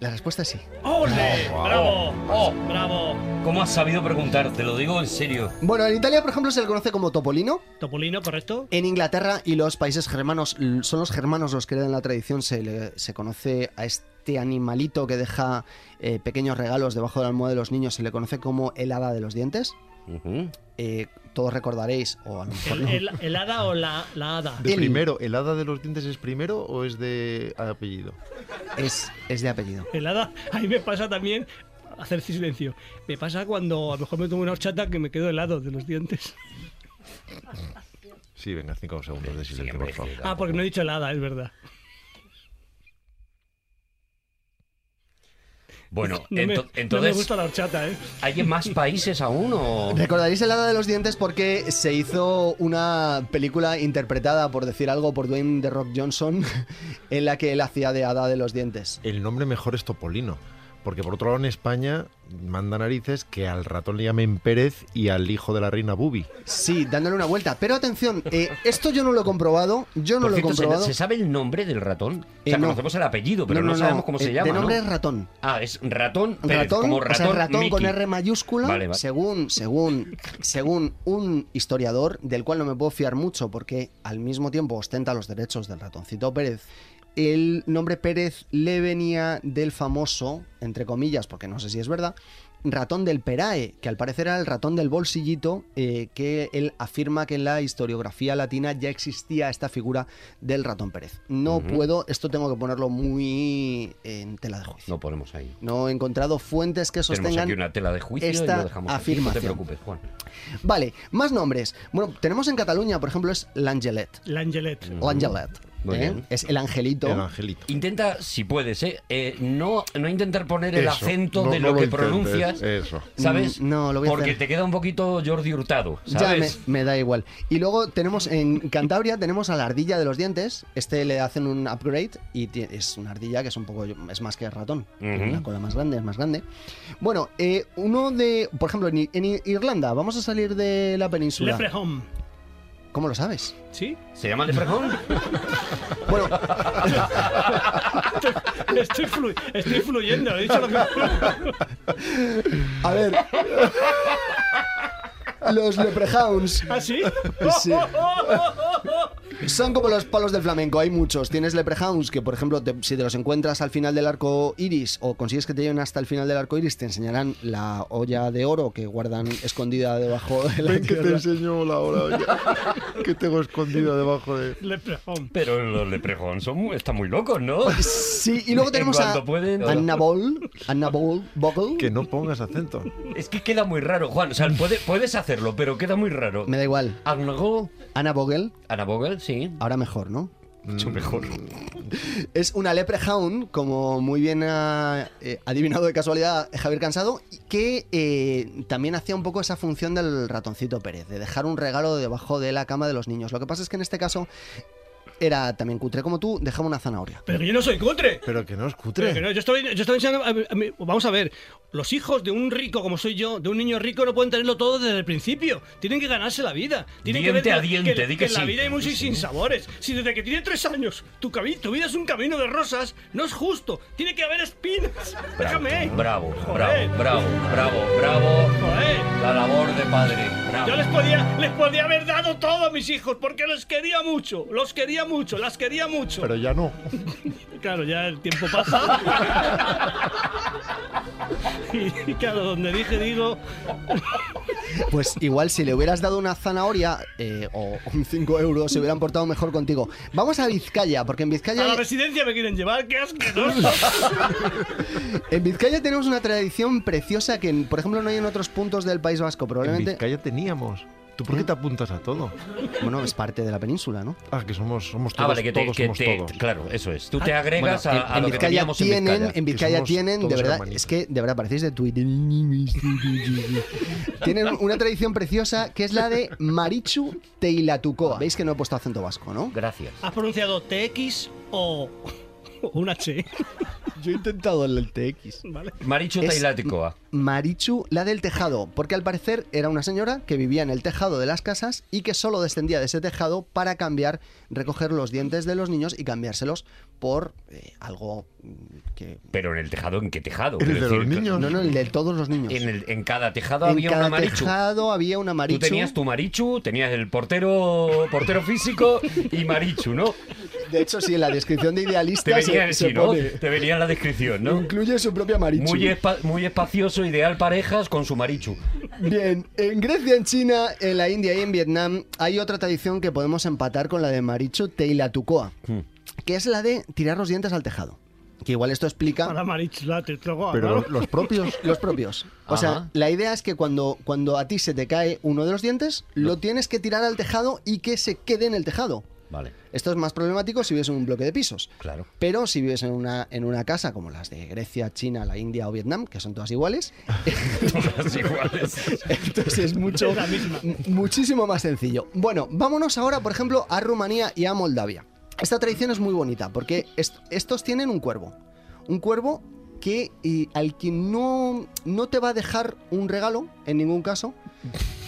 La respuesta es sí. ¡Ole! ¡Bravo! Oh. ¡Bravo! ¿Cómo has sabido preguntar? Te lo digo en serio. Bueno, en Italia, por ejemplo, se le conoce como topolino. Topolino, ¿correcto? En Inglaterra y los países germanos, son los germanos los que en la tradición, se, le- se conoce a este animalito que deja eh, pequeños regalos debajo de la almohada de los niños, se le conoce como el hada de los dientes. Ujú. Eh, todos recordaréis, o a lo mejor ¿El, no. el- el hada o la, la hada? De El- primero, ¿el hada de los dientes es primero o es de apellido? Es, es de apellido. El hada, a mí me pasa también, hacer silencio, me pasa cuando a lo mejor me tomo una horchata que me quedo helado de los dientes. Sí, venga, cinco segundos de silencio, por favor. Ah, porque no he dicho el hada, es verdad. Bueno, No me, ento- no me entonces, gusta la horchata, ¿eh? ¿hay en más países aún o...? Recordaréis el hada de los dientes porque se hizo una película interpretada, por decir algo, por Dwayne The Rock Johnson, en la que él hacía de hada de los dientes. El nombre mejor es Topolino. Porque por otro lado en España manda narices que al ratón le llamen Pérez y al hijo de la reina Bubi. Sí, dándole una vuelta. Pero atención, eh, esto yo no lo he comprobado. Yo no Por lo he cierto, ¿se- comprobado. ¿se, sabe el nombre del ratón? O Eh, sea, no. conocemos el apellido, pero no, sabemos cómo se eh, llama, De nombre ¿no? es ratón. Ah, es ratón Pérez, ratón, como o sea, ratón, ratón con. R mayúscula, Vale, vale. según según según un historiador del cual no me puedo fiar mucho porque al mismo tiempo ostenta los derechos del ratoncito Pérez. El nombre Pérez le venía del famoso, entre comillas, porque no sé si es verdad, ratón del Perae, que al parecer era el ratón del bolsillito, eh, que él afirma que en la historiografía latina ya existía esta figura del ratón Pérez. No puedo, esto tengo que ponerlo muy en tela de juicio. No ponemos ahí. No he encontrado fuentes que Tenemos sostengan. aquí una tela de juicio y esta lo dejamos aquí. No afirmación. te preocupes, Juan. Vale, más nombres. Bueno, tenemos en Cataluña, por ejemplo, es l'Angelet. L'Angelet. L'Angelet. Muy ¿eh? bien. Es el angelito. El angelito. Intenta, si puedes, ¿eh? Eh, no, no intentar poner el Eso, acento no- de no lo lo que intentes, pronuncias, eso. ¿sabes? Mm, no, lo voy a Porque hacer. te queda un poquito Jordi Hurtado, Ya ¿sabes? me, me da igual. Y luego tenemos en Cantabria tenemos a la ardilla de los dientes. Este le hacen un upgrade y es una ardilla que es un poco es más que ratón. Tiene Ujú. Una cola más grande, es más grande. Bueno, eh, uno de, por ejemplo, en, en Irlanda, vamos a salir de la península. Leprechaun. ¿Cómo lo sabes? ¿Sí? ¿Se llama Leprechaun? Bueno, Estoy, flu- estoy fluyendo, he dicho lo que... a ver. Los leprechauns ¿Ah, sí? Sí. Son como los palos del flamenco, hay muchos. Tienes leprechauns que, por ejemplo, te- si te los encuentras al final del arco iris o consigues que te lleven hasta el final del arco iris, te enseñarán la olla de oro que guardan escondida debajo de la Ven que te tierra. enseño la hora que tengo escondida debajo de... Leprechaun. Pero los Leprechaun son muy- están muy locos, ¿no? Sí, y luego En tenemos a pueden. Annabol, Annabol Bogle. Que no pongas acento. Es que queda muy raro, Juan. O sea, puede- puedes hacerlo, pero queda muy raro. Me da igual. Arnago, Anna Bogle, Ana Vogel, sí. Ahora mejor, ¿no? Mucho mejor. Es una leprechaun, como muy bien ha eh, adivinado de casualidad Javier Cansado, que eh, también hacía un poco esa función del ratoncito Pérez, de dejar un regalo debajo de la cama de los niños. Lo que pasa es que en este caso era también cutre como tú, dejaba una zanahoria. Pero que yo no soy cutre. Pero que no es Pero cutre. que no, yo estaba, yo estaba enseñando. a a mí- vamos a ver, los hijos de un rico como soy yo, de un niño rico, no pueden tenerlo todo desde el principio. Tienen que ganarse la vida. Tienen Diente que ver a que- diente, que, di que que en la sí. vida hay muchos sinsabores. Si desde que tiene tres años tu, tu vida es un camino de rosas, no es justo. Tiene que haber espinas. Déjame. Bravo, Joder. bravo, bravo, bravo, bravo. Joder. La labor de padre. Bravo. Yo les podía, les podía haber dado todo a mis hijos porque los quería mucho, los quería mucho, las quería mucho. Pero ya no. Claro, ya el tiempo pasa. y, y claro, donde dije digo, Pues igual si le hubieras dado una zanahoria eh, o un 5 euros, se hubieran portado mejor contigo. Vamos a Vizcaya, porque en a la Vizcaya, residencia me quieren llevar, qué asqueroso. en Vizcaya tenemos una tradición preciosa que, por ejemplo, no hay en otros puntos del País Vasco. En Probablemente, Vizcaya teníamos. ¿Tú por qué te apuntas a todo? bueno, es parte de la península, ¿no? Ah, que somos, somos todos, Ah, vale, que te, todos que somos te- todos. claro, eso es. Tú te agregas Bueno, a, a en, lo en que Vizcaya teníamos en tienen, Vizcaya. en Vizcaya tienen, de verdad, hermanitos. es que de verdad parecéis de Twitter. tienen una tradición preciosa que es la de Marichu Teilatucoa. Veis que no he puesto acento vasco, ¿no? Gracias. ¿Has pronunciado TX o un H? Yo he intentado el TX. ¿Vale? Marichu Es- Tailáticoa. Marichu, la del tejado, porque al parecer era una señora que vivía en el tejado de las casas y que solo descendía de ese tejado para cambiar, recoger los dientes de los niños y cambiárselos por eh, algo mm, que... Pero en el tejado, ¿en qué tejado? ¿El de los niños? No, no, el de todos los niños. En, el- en cada tejado En había cada una Marichu. tejado había una Marichu. Tú tenías tu Marichu, tenías el portero portero físico y Marichu, ¿no? De hecho, sí, en la descripción de Te idealista se, venía, se sí, ¿no? pone, Te venía en la descripción, ¿no? Incluye su propia Marichu. Muy, espa- muy espacioso, ideal parejas con su Marichu. Bien, en Grecia, en China, en la India y en Vietnam hay otra tradición que podemos empatar con la de Marichu Teilatucoa, Hmm. que es la de tirar los dientes al tejado. Que igual esto explica Para Pero ¿no? los, los propios. los propios. O sea, la idea es que cuando, cuando a ti se te cae uno de los dientes, lo tienes que tirar al tejado y que se quede en el tejado. Vale, Esto es más problemático si vives en un bloque de pisos. claro. Pero si vives en una, en una casa como las de Grecia, China, la India o Vietnam, que son todas iguales, Todas iguales. entonces es mucho, Es la misma. m- muchísimo más sencillo. Bueno, vámonos ahora, por ejemplo, a Rumanía y a Moldavia. Esta tradición es muy bonita porque est- estos tienen un cuervo. Un cuervo que y al que no, no te va a dejar un regalo, en ningún caso,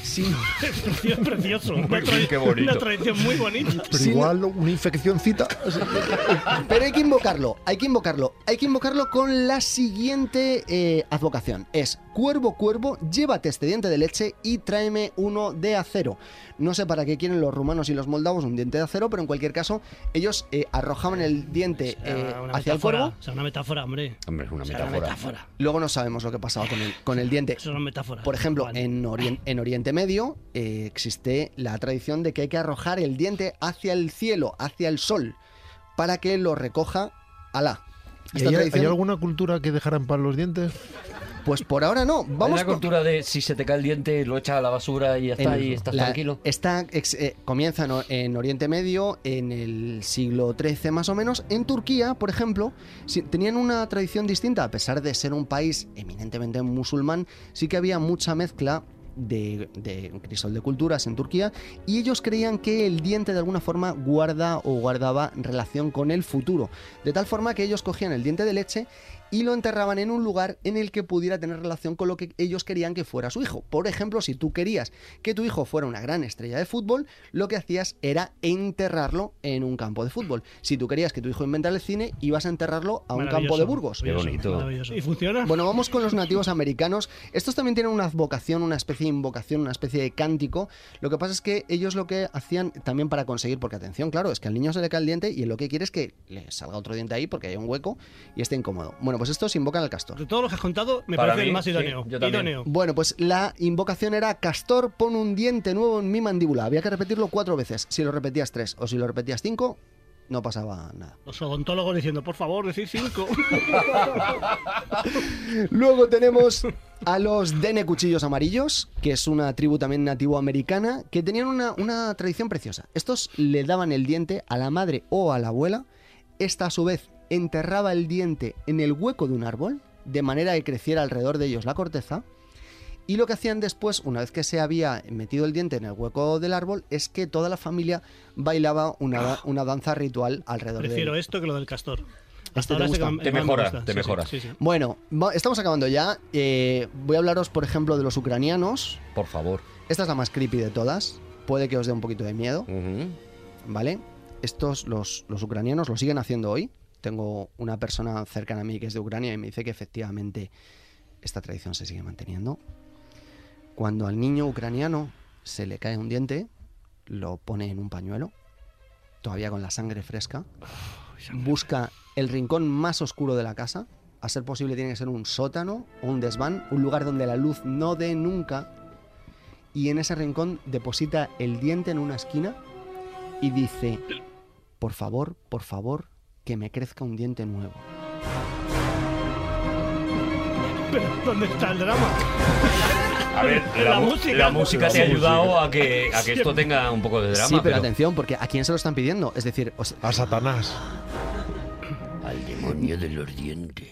sino, Es precioso. Una, tra- qué bonito. una tradición muy bonita. Pero Sí, igual una infeccióncita. Pero hay que invocarlo, hay que invocarlo. Hay que invocarlo con la siguiente eh, advocación. Es, cuervo, cuervo, llévate este diente de leche y tráeme uno de acero. No sé para qué quieren los rumanos y los moldavos un diente de acero, pero en cualquier caso, ellos eh, arrojaban el diente eh, hacia el metáfora, cuervo. O sea, una metáfora, hombre. Hombre, es una O sea, metáfora. metáfora. Luego no sabemos lo que pasaba con el, con el diente. Eso es una metáfora. Por ejemplo, en, Orien- en Oriente Medio eh, existe la tradición de que hay que arrojar el diente hacia el cielo, hacia el sol, para que lo recoja Alá. ¿Y hay, tradición- hay alguna cultura que dejara en paz los dientes? Pues por ahora no. Vamos la con- cultura de si se te cae el diente, lo echas a la basura y ya está, en- y estás la- tranquilo. Está, ex- eh, comienza en, Oriente Medio, en el siglo XIII más o menos. En Turquía, por ejemplo, tenían una tradición distinta. A pesar de ser un país eminentemente musulmán, sí que había mucha mezcla de, de crisol de culturas en Turquía y ellos creían que el diente de alguna forma guarda o guardaba relación con el futuro. De tal forma que ellos cogían el diente de leche y lo enterraban en un lugar en el que pudiera tener relación con lo que ellos querían que fuera su hijo. Por ejemplo, si tú querías que tu hijo fuera una gran estrella de fútbol, lo que hacías era enterrarlo en un campo de fútbol. Si tú querías que tu hijo inventara el cine, ibas a enterrarlo a un campo de Burgos. Qué bonito. ¿Y funciona? Bueno, vamos con los nativos americanos. Estos también tienen una vocación, una especie de invocación, una especie de cántico. Lo que pasa es que ellos lo que hacían también para conseguir, porque atención, claro, es que al niño se le cae el diente y él lo que quiere es que le salga otro diente ahí porque hay un hueco y esté incómodo. Bueno, pues estos invocan al castor. De todos los que has contado, me Para parece mí, el más sí, idóneo. yo también. idóneo. Bueno, pues la invocación era Castor, pon un diente nuevo en mi mandíbula. Había que repetirlo cuatro veces. Si lo repetías tres o si lo repetías cinco, no pasaba nada. Los odontólogos diciendo, por favor, decir cinco. Luego tenemos a los Dene Cuchillos Amarillos, que es una tribu también nativo americana, que tenían una, una tradición preciosa. Estos le daban el diente a la madre o a la abuela. Esta a su vez enterraba el diente en el hueco de un árbol, de manera que creciera alrededor de ellos la corteza. Y lo que hacían después, una vez que se había metido el diente en el hueco del árbol, es que toda la familia bailaba una, da- una danza ritual alrededor de Prefiero él. esto que lo del castor. ¿Este te gusta? mejora, te Sí, mejora. sí, sí. Bueno, estamos acabando ya. Eh, voy a hablaros, por ejemplo, de los ucranianos. Por favor. Esta es la más creepy de todas. Puede que os dé un poquito de miedo. ¿vale? Estos, los, los ucranianos, lo siguen haciendo hoy. Tengo una persona cercana a mí que es de Ucrania y me dice que efectivamente esta tradición se sigue manteniendo. Cuando al niño ucraniano se le cae un diente, lo pone en un pañuelo, todavía con la sangre fresca, busca el rincón más oscuro de la casa, a ser posible tiene que ser un sótano o un desván, un lugar donde la luz no dé nunca, y en ese rincón deposita el diente en una esquina y dice, por favor, por favor, que me crezca un diente nuevo. Pero, ¿dónde está el drama? A ver, La la, música. la música te ha ayudado a que, a que esto tenga un poco de drama. sí, pero, atención, porque ¿a quién se lo están pidiendo? Es decir, A Satanás. Al demonio de los dientes.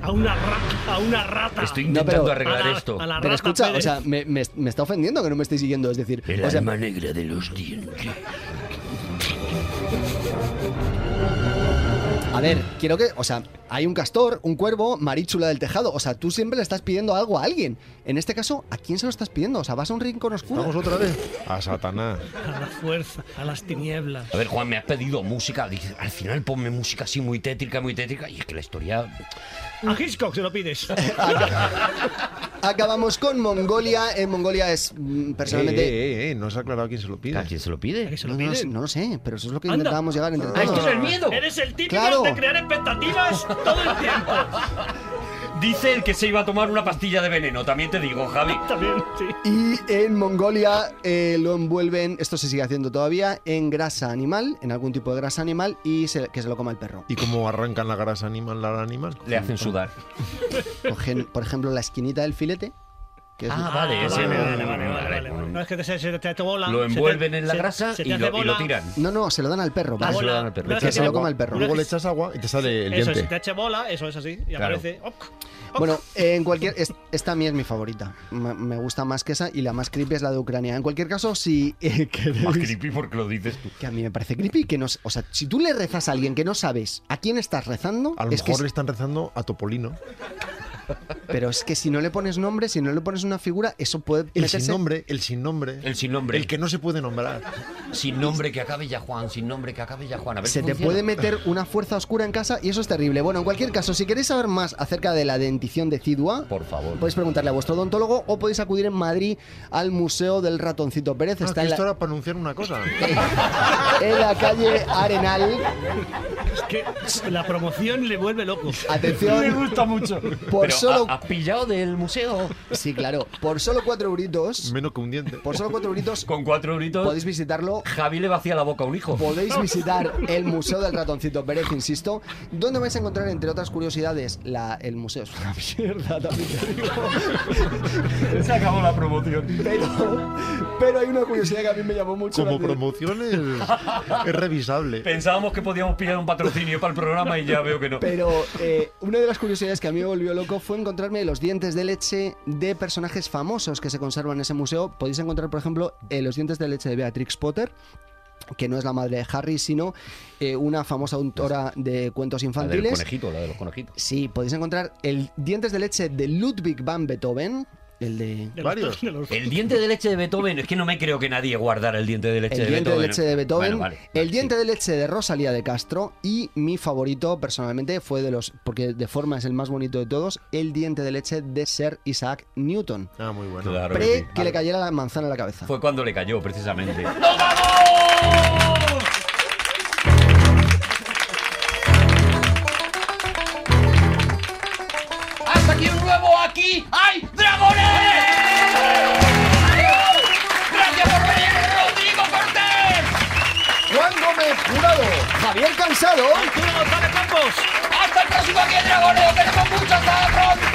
A una, ra- a una rata. Estoy No, intentando pero- arreglar la- esto. pero rata escucha, o sea, me, me- me está ofendiendo que no me estéis siguiendo. Es decir, o sea, negra de los dientes. A ver, quiero que, o sea, hay un castor, un cuervo, Marichula del tejado. O sea, tú siempre le estás pidiendo algo a alguien. En este caso, ¿a quién se lo estás pidiendo? O sea, vas a un rincón oscuro. ¿Vamos otra vez? A Satanás. A la fuerza, a las tinieblas. A ver, Juan, me has pedido música. Al final ponme música así muy tétrica, muy tétrica. Y es que la historia. A Hitchcock se lo pides. Acabamos con Mongolia. En Mongolia es mm, Eh, personalmente. eh, eh, no se ha aclarado quién se lo pide. ¿A quién se lo pide? ¿A qué se No, lo no lo sé- no lo sé, pero eso es lo que Anda. intentábamos llegar entre Ah, todos. esto es el miedo. Eres el típico Claro. de crear expectativas todo el tiempo. Dice el que se iba a tomar una pastilla de veneno. También te digo, Javi. También, sí. Y en Mongolia eh, lo envuelven, esto se sigue haciendo todavía, en grasa animal, en algún tipo de grasa animal y se- que se lo coma el perro. ¿Y cómo arrancan la grasa animal al animal? Le hacen sudar. Cogen, por ejemplo, la esquinita del filete. Que es Ah, vale, ese vale, vale, vale, vale, vale. vale. No es que te, se, se te, bola. Lo envuelven en la se- grasa y lo, y lo bola. tiran. No, no, se lo dan al perro. ¿vale? se lo dan al perro. Que se lo coma el perro. Luego le echas agua y te sale el Eso, diente. si te eche bola, eso es así. Y Claro. aparece. Bueno, eh, en cualquier. es- esta a mí es mi favorita. Me, me gusta más que esa y la más creepy es la de Ucrania. En cualquier caso, si eh, queréis- Más creepy porque lo dices tú. Que a mí me parece creepy que no. O sea, si tú le rezas a alguien que no sabes a quién estás rezando, A lo es que mejor es- le están rezando a Topolino. Pero es que si no le pones nombre, si no le pones una figura, eso puede El meterse- sin nombre, el sin nombre. El sin nombre. El que no se puede nombrar. Sin nombre que acabe ya Juan, sin nombre que acabe ya Juan. A ver Se si te funciona. puede meter una fuerza oscura en casa y eso es terrible. Bueno, en cualquier caso, si queréis saber más acerca de la dentición de Cidua, Por favor. podéis preguntarle a vuestro odontólogo o podéis acudir en Madrid al Museo del Ratoncito Pérez. Ah, Está que en esto la, era para anunciar una cosa. en la calle Arenal. Es que la promoción le vuelve loco. Atención, gusta mucho. por Pero solo... ¿ha- ¿Has pillado del museo? Sí, claro. Por solo cuatro euritos... Menos que un diente. Por solo cuatro euritos Con cuatro euritos, podéis visitarlo Javi le vacía la boca a un hijo. Podéis visitar el Museo del Ratoncito Pérez, insisto, donde vais a encontrar, entre otras curiosidades, la, el museo es una mierda, también te digo. Se acabó la promoción. Pero, pero hay una curiosidad que a mí me llamó mucho la Como atención. promoción es, es revisable. Pensábamos que podíamos pillar un patrocinio para el programa y ya veo que no. Pero eh, una de las curiosidades que a mí me volvió loco fue encontrarme los dientes de leche de personajes famosos que se conservan en ese museo. Podéis encontrar, por ejemplo, eh, los dientes de leche de Beatrix Potter que no es la madre de Harry, sino eh, una famosa autora de cuentos La del infantiles. conejito, la de los conejitos. Sí, podéis encontrar el dientes de leche de Ludwig van Beethoven, el de... De los- Varios. de los- El diente de leche de Beethoven, es que no me creo que nadie guardara el diente de leche El de diente de leche de Beethoven, Bueno, vale, el diente sí. de leche de Rosalía de Castro y mi favorito personalmente fue de los, porque de forma es el más bonito de todos, el diente de leche de Sir Isaac Newton. Ah, muy bueno. Claro Pre que sí. que le cayera la manzana en la cabeza. Fue cuando le cayó, precisamente. ¡Hasta Cansado. Arturo Campos. ¡Hasta el próximo Aquí hay Dragoneo! ¡Queremos mucho! ¡Hasta pronto!